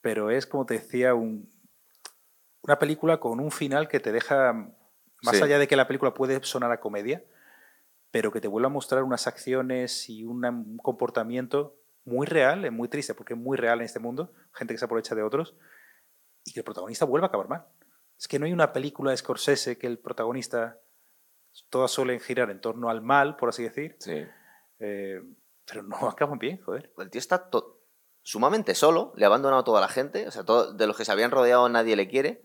Pero es, como te decía, un, una película con un final que te deja, más allá de que la película puede sonar a comedia, pero que te vuelve a mostrar unas acciones y un comportamiento muy real, es muy triste porque es muy real en este mundo, gente que se aprovecha de otros, y que el protagonista vuelva a acabar mal. Es que no hay una película de Scorsese que el protagonista, todas suelen girar en torno al mal, por así decir, sí. Eh, pero no (laughs) acaban bien, joder. El tío está sumamente solo, le ha abandonado a toda la gente, o sea, todo, de los que se habían rodeado nadie le quiere,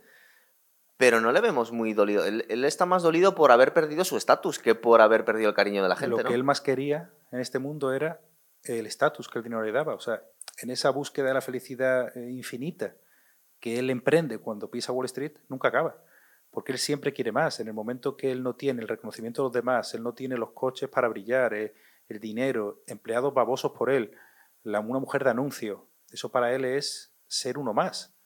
pero no le vemos muy dolido. Él, está más dolido por haber perdido su estatus que por haber perdido el cariño de la gente. Lo que él más quería en este mundo era el estatus que el dinero le daba. O sea, en esa búsqueda de la felicidad eh, infinita que él emprende cuando pisa Wall Street, nunca acaba. Porque él siempre quiere más. En el momento que él no tiene el reconocimiento de los demás, él no tiene los coches para brillar, eh, el dinero, empleados babosos por él, la, una mujer de anuncio, eso para él es ser uno más.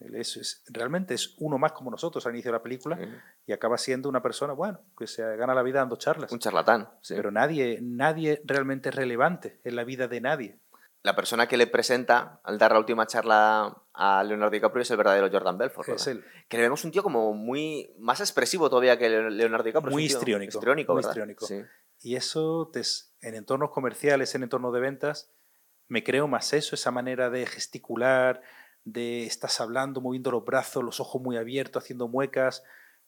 Él es, realmente es uno más como nosotros al inicio de la película y acaba siendo una persona, bueno, que se gana la vida dando charlas. Un charlatán, Pero nadie, nadie realmente es relevante en la vida de nadie. La persona que le presenta al dar la última charla a Leonardo DiCaprio es el verdadero Jordan Belfort. Es él. Que le vemos un tío como muy más expresivo todavía que Leonardo DiCaprio. Muy histriónico. histriónico, muy histriónico. Y eso, en entornos comerciales, en entornos de ventas, me creo más eso, esa manera de gesticular, de estás hablando, moviendo los brazos, los ojos muy abiertos, haciendo muecas.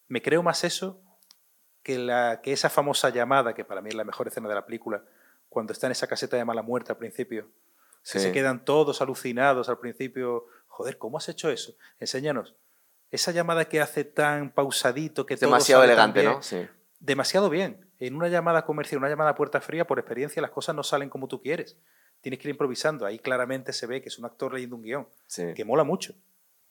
Me creo más eso que, la, que esa famosa llamada, que para mí es la mejor escena de la película, cuando está en esa caseta de mala muerte al principio. se quedan todos alucinados al principio. Joder, ¿cómo has hecho eso? Enséñanos. Esa llamada que hace tan pausadito, que demasiado elegante, ¿no? Sí. Demasiado bien. En una llamada comercial, una llamada a puerta fría, por experiencia, las cosas no salen como tú quieres tienes que ir improvisando. Ahí claramente se ve que es un actor leyendo un guion, que mola mucho,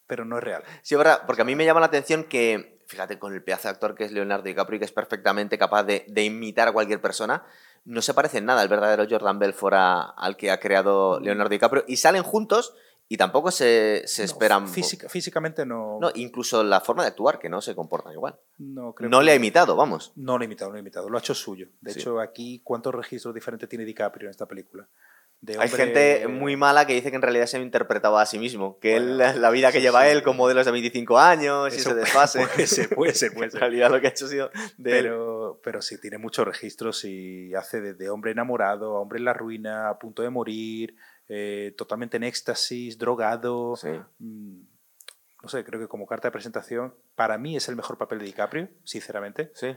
pero no es real. Sí, verdad, porque a mí me llama la atención que, fíjate, con el pedazo de actor que es Leonardo DiCaprio y que es perfectamente capaz de, imitar a cualquier persona, no se parece en nada el verdadero Jordan Belfort al que ha creado Leonardo DiCaprio y salen juntos y tampoco se, esperan. físicamente no... No, incluso la forma de actuar, que no se comporta igual. No, creo no le ha imitado, vamos. No le ha imitado, no le ha imitado. Lo ha hecho suyo. De hecho, aquí, ¿cuántos registros diferentes tiene DiCaprio en esta película? Hay gente muy mala que dice que en realidad se ha interpretado a sí mismo, que la vida que lleva él con modelos de 25 años y ese desfase. (laughs) Puede ser, puede ser, puede (laughs) ser. En realidad lo que ha hecho ha sido pero, pero sí, tiene muchos registros y hace de, hombre enamorado, hombre en la ruina, a punto de morir, eh, totalmente en éxtasis, drogado. Mm, no sé, creo que como carta de presentación, para mí es el mejor papel de DiCaprio, sinceramente. Sí.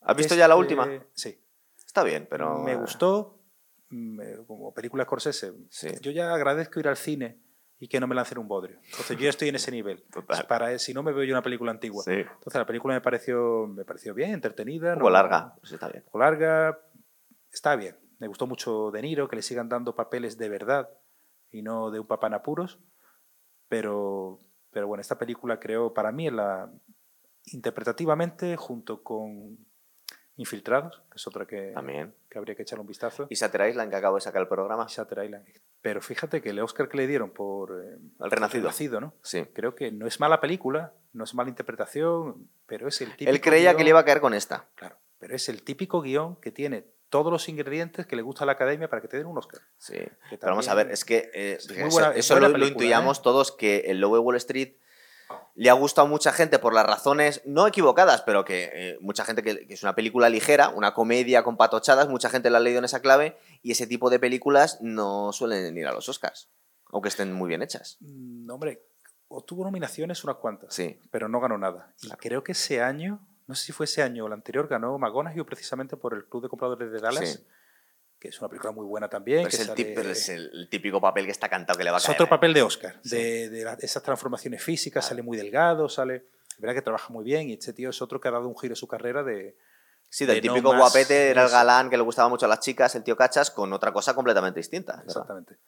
¿Has visto ya la este, última? Sí. Está bien, pero... Me gustó, como película Scorsese, yo ya agradezco ir al cine y que no me lancen un bodrio. Entonces yo ya estoy en ese nivel. Para, si no me veo yo una película antigua. Entonces la película me pareció, me pareció bien, entretenida. Un poco larga, pues está bien. Un larga, está bien. Me gustó mucho De Niro, que le sigan dando papeles de verdad y no de un papá en apuros. Pero, pero bueno, esta película creo, para mí, la, interpretativamente, junto con Infiltrados, que es otra que, También. que habría que echarle un vistazo. Y Shatter Island, que acabo de sacar el programa. Shatter Island. Pero fíjate que el Oscar que le dieron por eh, El Renacido. Renacido, ¿no? Sí. Creo que no es mala película, no es mala interpretación, pero es el típico Él creía que le iba a caer con esta. Claro, pero es el típico guion que tiene todos los ingredientes que le gusta a la academia para que te den un Oscar. Sí. pero vamos a ver, es que eh, eso, lo, intuyamos ¿eh? todos, que el Lobo de Wall Street le ha gustado a mucha gente por las razones no equivocadas, pero que eh, mucha gente que, es una película ligera, una comedia con patochadas, mucha gente la ha leído en esa clave y ese tipo de películas no suelen ir a los Oscars, aunque estén muy bien hechas. Mm, hombre, obtuvo nominaciones unas cuantas, sí. pero no ganó nada. Y creo que ese año, no sé si fue ese año o el anterior, ganó McGonagall precisamente por el Club de Compradores de Dallas que es una película muy buena también. es, el típico papel que está cantado que le va a caer. Es otro papel de Oscar, de, esas transformaciones físicas, sale muy delgado, sale... Es verdad que trabaja muy bien y este tío es otro que ha dado un giro a su carrera de... Sí, del típico guapete, era el galán que le gustaba mucho a las chicas, el tío Cachas, con otra cosa completamente distinta. Exactamente.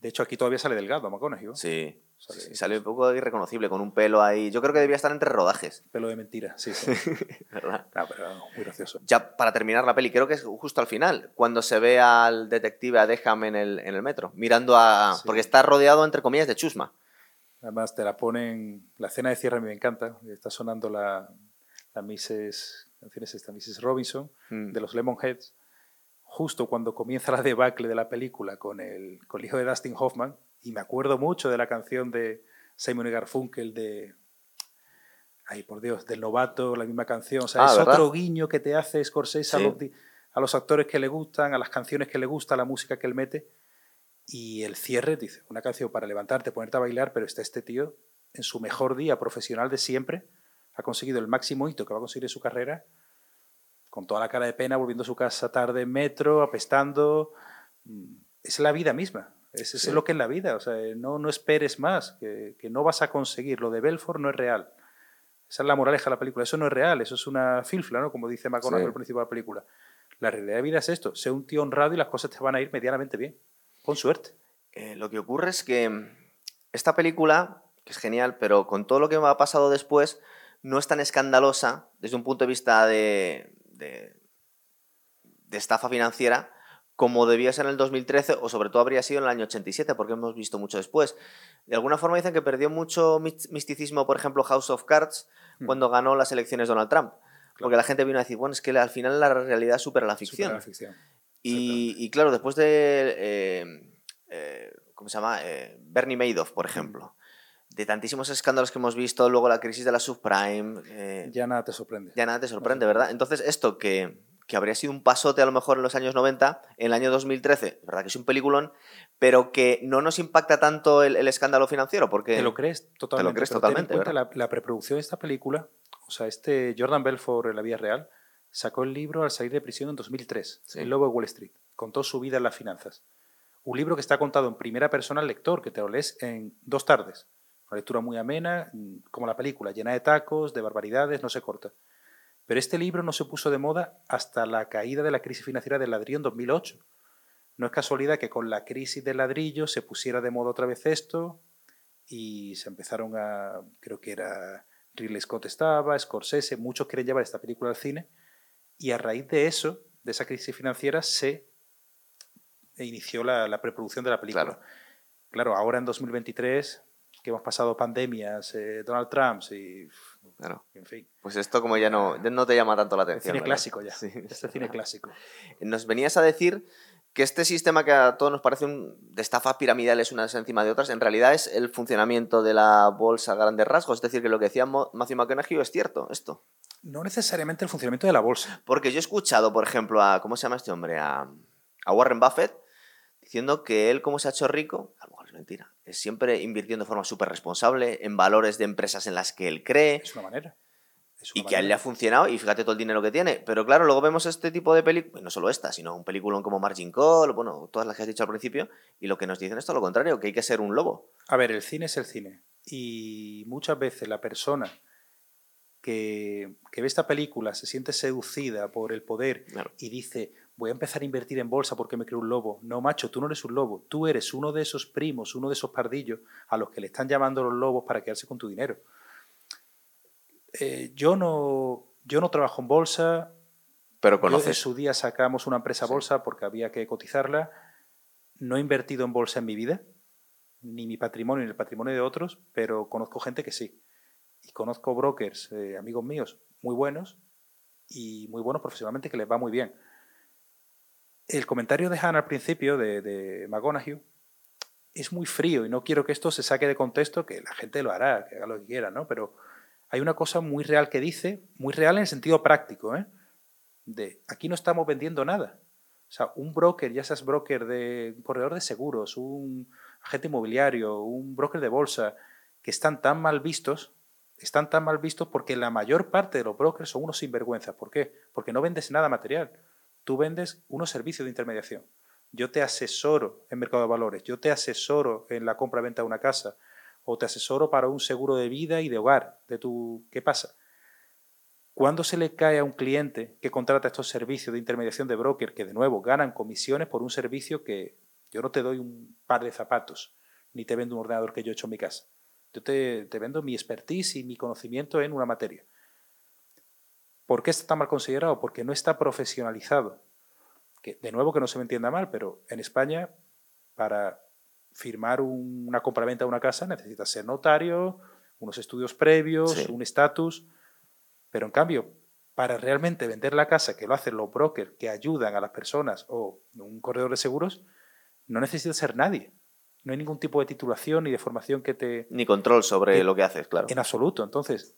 De hecho, aquí todavía sale delgado McConaughey. ¿no? Sí. Sale- sí, sale un poco irreconocible, con un pelo ahí. Yo creo que debía estar entre rodajes, Pelo de mentira, sí, sí. (laughs) ¿verdad? No, pero muy gracioso. Ya para terminar la peli, creo que es justo al final, cuando se ve al detective, a Deham en el, en el metro, mirando a... Sí. Porque está rodeado, entre comillas, de chusma. Además, te la ponen. La escena de cierre a mí me encanta. Está sonando la, la Mrs. canción es esta, Mrs. Robinson, Mm. de los Lemonheads. Justo cuando comienza la debacle de la película con el, con el hijo de Dustin Hoffman. Y me acuerdo mucho de la canción de Simon y Garfunkel de. Ay, por Dios, del novato, la misma canción. O sea, Ah, es ¿verdad? otro guiño que te hace Scorsese a, Sí. los, di- a los actores que le gustan, a las canciones que le gusta, a la música que él mete. Y el cierre, dice, una canción para levantarte, ponerte a bailar, pero está este tío en su mejor día profesional de siempre, ha conseguido el máximo hito que va a conseguir en su carrera, con toda la cara de pena, volviendo a su casa tarde en metro, apestando. Mm, Es la vida misma, es, es Sí. lo que es la vida, o sea, no, no esperes más, que, que no vas a conseguir, lo de Belfort no es real. Esa es la moraleja de la película, eso no es real, eso es una filfla, ¿no? como dice McConaughey Sí. al principio de la película. La realidad de vida es esto, sé un tío honrado y las cosas te van a ir medianamente bien, con suerte. Eh, lo que ocurre es que mm, esta película, que es genial, pero con todo lo que me ha pasado después, no es tan escandalosa desde un punto de vista de, de, de estafa financiera como debía ser en el 2013 o sobre todo habría sido en el año 87, porque hemos visto mucho después. De alguna forma dicen que perdió mucho mis- misticismo, por ejemplo, House of Cards, Mm. cuando ganó las elecciones Donald Trump. Porque la gente vino a decir, bueno, es que al final la realidad supera la ficción. Supera la ficción. Y, y claro, después de. eh, eh, ¿Cómo se llama? Eh, Bernie Madoff, por ejemplo. De tantísimos escándalos que hemos visto, luego la crisis de la subprime. eh, Ya nada te sorprende. ya nada te sorprende, ¿verdad? Entonces, esto que, que habría sido un pasote a lo mejor en los años 90, en el año 2013, es verdad que es un peliculón, pero que no nos impacta tanto el, el escándalo financiero, porque. Te lo crees totalmente. crees pero ten en totalmente, cuenta la, la preproducción de esta película, o sea, este Jordan Belfort en la vida real sacó el libro al salir de prisión en 2003, Sí. El Lobo de Wall Street. Contó su vida en las finanzas. Un libro que está contado en primera persona al lector, que te lo lees en dos tardes. Una lectura muy amena, mm, como la película, llena de tacos, de barbaridades, no se corta. Pero este libro no se puso de moda hasta la caída de la crisis financiera del ladrillo en 2008. No es casualidad que con la crisis del ladrillo se pusiera de moda otra vez esto y se empezaron a, creo que era Ridley Scott estaba, Scorsese, muchos quieren llevar esta película al cine y a raíz de eso, de esa crisis financiera, se inició la, la preproducción de la película. Claro. Claro, ahora en 2023, que hemos pasado pandemias, eh, Donald Trump y, Claro. en fin, Pues esto, como ya no, ya no te llama tanto la el atención. cine ¿verdad? clásico ya, Sí. este cine (laughs) clásico. Nos venías a decir que este sistema que a todos nos parece un, de estafas piramidales unas encima de otras, en realidad es el funcionamiento de la bolsa a grandes rasgos. Es decir, que lo que decía Matthew McConaughey es cierto, esto. No necesariamente el funcionamiento de la bolsa. Porque yo he escuchado, por ejemplo, a. ¿Cómo se llama este hombre? A, a Warren Buffett diciendo que él, como se ha hecho rico, mentira, es siempre invirtiendo de forma súper responsable en valores de empresas en las que él cree Es una manera. Es y que a él le ha funcionado y fíjate todo el dinero que tiene. Pero claro, luego vemos este tipo de películas, no solo esta, sino un peliculón como Margin Call, bueno, todas las que has dicho al principio, y lo que nos dicen es todo lo contrario, que hay que ser un lobo. A ver, el cine es el cine. Y muchas veces la persona que, que ve esta película se siente seducida por el poder Claro. y dice, voy a empezar a invertir en bolsa porque me creo un lobo. No, macho, tú no eres un lobo. Tú eres uno de esos primos, uno de esos pardillos a los que le están llamando los lobos para quedarse con tu dinero. Eh, yo, no, yo no trabajo en bolsa, Pero yo en conoces. su día sacamos una empresa Sí. bolsa porque había que cotizarla. No he invertido en bolsa en mi vida, ni mi patrimonio ni el patrimonio de otros, pero conozco gente que sí. Y conozco brokers, eh, amigos míos, muy buenos y muy buenos profesionalmente que les va muy bien. El comentario de Hannah al principio de, de es muy frío y no quiero que esto se saque de contexto, que la gente lo hará, que haga lo que quiera, ¿no? Pero hay una cosa muy real que dice, muy real en el sentido práctico, ¿eh? De aquí no estamos vendiendo nada. O sea, un broker, ya seas broker de un corredor de seguros, un agente inmobiliario, un broker de bolsa, que están tan mal vistos, están tan mal vistos porque la mayor parte de los brokers son unos sinvergüenzas. ¿Por qué? Porque no vendes nada material. Tú vendes unos servicios de intermediación. Yo te asesoro en mercado de valores, yo te asesoro en la compra-venta de una casa, o te asesoro para un seguro de vida y de hogar. De tu... ¿Qué pasa? ¿Cuándo se le cae a un cliente que contrata estos servicios de intermediación de broker que de nuevo ganan comisiones por un servicio que Yo no te doy un par de zapatos, ni te vendo un ordenador que yo he hecho en mi casa. Yo te, te vendo mi expertise y mi conocimiento en una materia. ¿Por qué está mal considerado? Porque no está profesionalizado. Que, de nuevo, que no se me entienda mal, pero en España, para firmar un, una compraventa de una casa, necesitas ser notario, unos estudios previos, Sí. un estatus. Pero en cambio, para realmente vender la casa, que lo hacen los brokers que ayudan a las personas o un corredor de seguros, no necesitas ser nadie. No hay ningún tipo de titulación ni de formación que te, Ni control sobre lo que haces, claro. en absoluto. Entonces,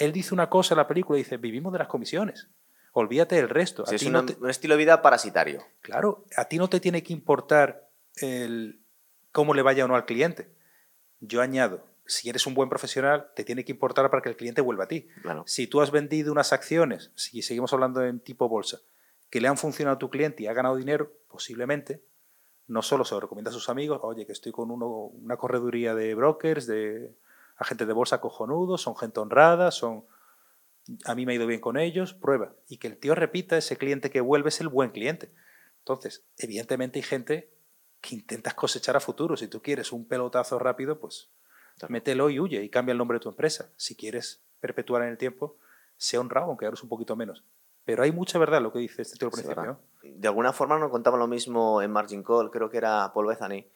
él dice una cosa en la película y dice, vivimos de las comisiones. Olvídate del resto. A es no te- un estilo de vida parasitario. claro, a ti no te tiene que importar el cómo le vaya o no al cliente. Yo añado, si eres un buen profesional, te tiene que importar para que el cliente vuelva a ti. Claro. Si tú has vendido unas acciones, si seguimos hablando en tipo bolsa, que le han funcionado a tu cliente y ha ganado dinero, posiblemente, no solo se lo recomienda a sus amigos, oye, que estoy con uno, una correduría de brokers, de agentes de bolsa cojonudos, son gente honrada, son a mí me ha ido bien con ellos, prueba. Y que el tío repita, ese cliente que vuelve es el buen cliente. Entonces, evidentemente hay gente que intentas cosechar a futuro. Si tú quieres un pelotazo rápido, pues Claro. mételo y huye y cambia el nombre de tu empresa. Si quieres perpetuar en el tiempo, sea honrado, aunque ahora es un poquito menos. Pero hay mucha verdad en lo que dice este tío al. De alguna forma nos contaba lo mismo en Margin Call, creo que era Paul Bethany.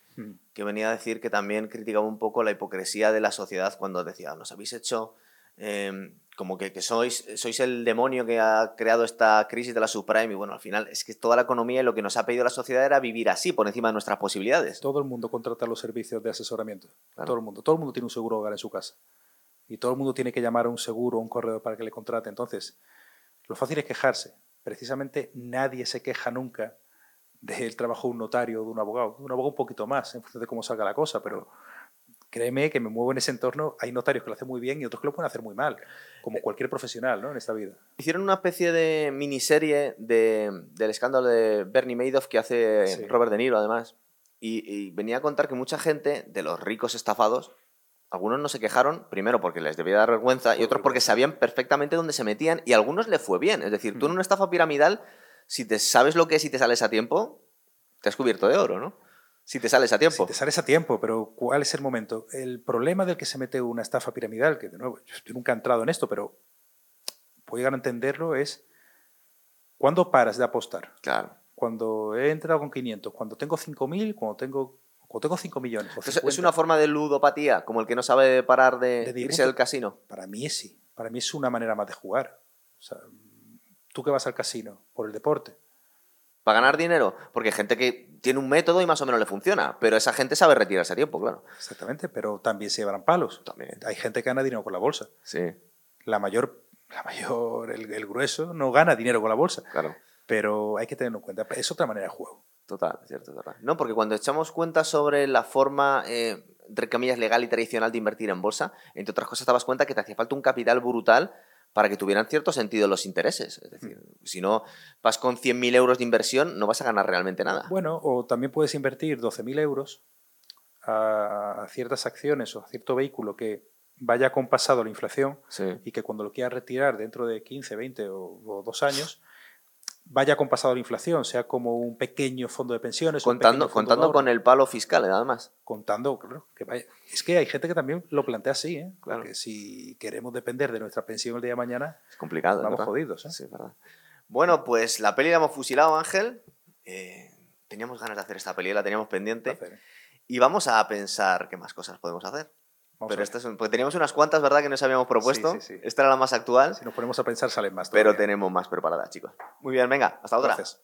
Que venía a decir que también criticaba un poco la hipocresía de la sociedad cuando decía, nos habéis hecho eh, como que, que sois, sois el demonio que ha creado esta crisis de la subprime y bueno, al final es que toda la economía y lo que nos ha pedido la sociedad era vivir así, por encima de nuestras posibilidades. Todo el mundo contrata los servicios de asesoramiento. Claro. Todo el mundo. Todo el mundo tiene un seguro hogar en su casa. Y todo el mundo tiene que llamar a un seguro o un corredor para que le contrate. Entonces, lo fácil es quejarse. Precisamente nadie se queja nunca del trabajo de un notario o de un abogado. Un abogado un poquito más, en función de cómo salga la cosa, pero créeme que me muevo en ese entorno. Hay notarios que lo hacen muy bien y otros que lo pueden hacer muy mal, como cualquier profesional ¿no? en esta vida. Hicieron una especie de miniserie de, del escándalo de Bernie Madoff que hace Sí. Robert De Niro, además. Y, y venía a contar que mucha gente de los ricos estafados, algunos no se quejaron, primero porque les debía dar vergüenza y otros porque sabían perfectamente dónde se metían y a algunos le fue bien. Es decir, tú en Mm. una estafa piramidal, si te sabes lo que es y te sales a tiempo, te has cubierto de oro, ¿no? Si te sales a tiempo. Si te sales a tiempo, pero ¿cuál es el momento? El problema del que se mete una estafa piramidal, que de nuevo, yo nunca he entrado en esto, pero puedo llegar a entenderlo, es ¿cuándo paras de apostar? Claro. Cuando he entrado con 500, cuando tengo 5.000, cuando tengo, cuando tengo 5 millones. o Entonces, 50. es una forma de ludopatía, como el que no sabe parar de, De irse tipo. casino. Para mí es sí. Para mí es una manera más de jugar. O sea, tú que vas al casino por el deporte, Para ganar dinero, porque hay gente que tiene un método y más o menos le funciona, pero esa gente sabe retirarse a tiempo, claro. exactamente, pero también se llevarán palos. También. Hay gente que gana dinero con la bolsa. Sí, La mayor, la mayor el, el grueso no gana dinero con la bolsa. claro. pero hay que tenerlo en cuenta. Es otra manera de juego. Total, cierto, verdad. No, porque cuando echamos cuenta sobre la forma, eh, entre comillas, legal y tradicional de invertir en bolsa, entre otras cosas te das cuenta que te hacía falta un capital brutal para que tuvieran cierto sentido los intereses. Es decir, si no vas con 100.000 euros de inversión, no vas a ganar realmente nada. Bueno, o también puedes invertir 12.000 euros a, a ciertas acciones o a cierto vehículo que vaya compasado a la inflación Sí. y que cuando lo quieras retirar dentro de 15, 20 o, o dos años, vaya compasado la inflación, sea como un pequeño fondo de pensiones. Contando, fondo contando con el palo fiscal, además. contando, claro, que vaya. Es que hay gente que también lo plantea así, ¿eh? Claro. Porque si queremos depender de nuestra pensión el día de mañana, Es complicado. vamos ¿verdad? jodidos. ¿eh? Sí, es verdad. Bueno, pues la peli la hemos fusilado, Ángel. Eh, teníamos ganas de hacer esta peli, la teníamos pendiente. Placer, ¿eh? Y vamos a pensar qué más cosas podemos hacer. Vamos pero estas son, porque teníamos unas cuantas, ¿verdad?, que nos habíamos propuesto. Sí, sí, sí. Esta era la más actual, Si nos ponemos a pensar, salen más. pero todavía. tenemos más preparadas, chicos. Muy bien, venga, hasta otra. Gracias.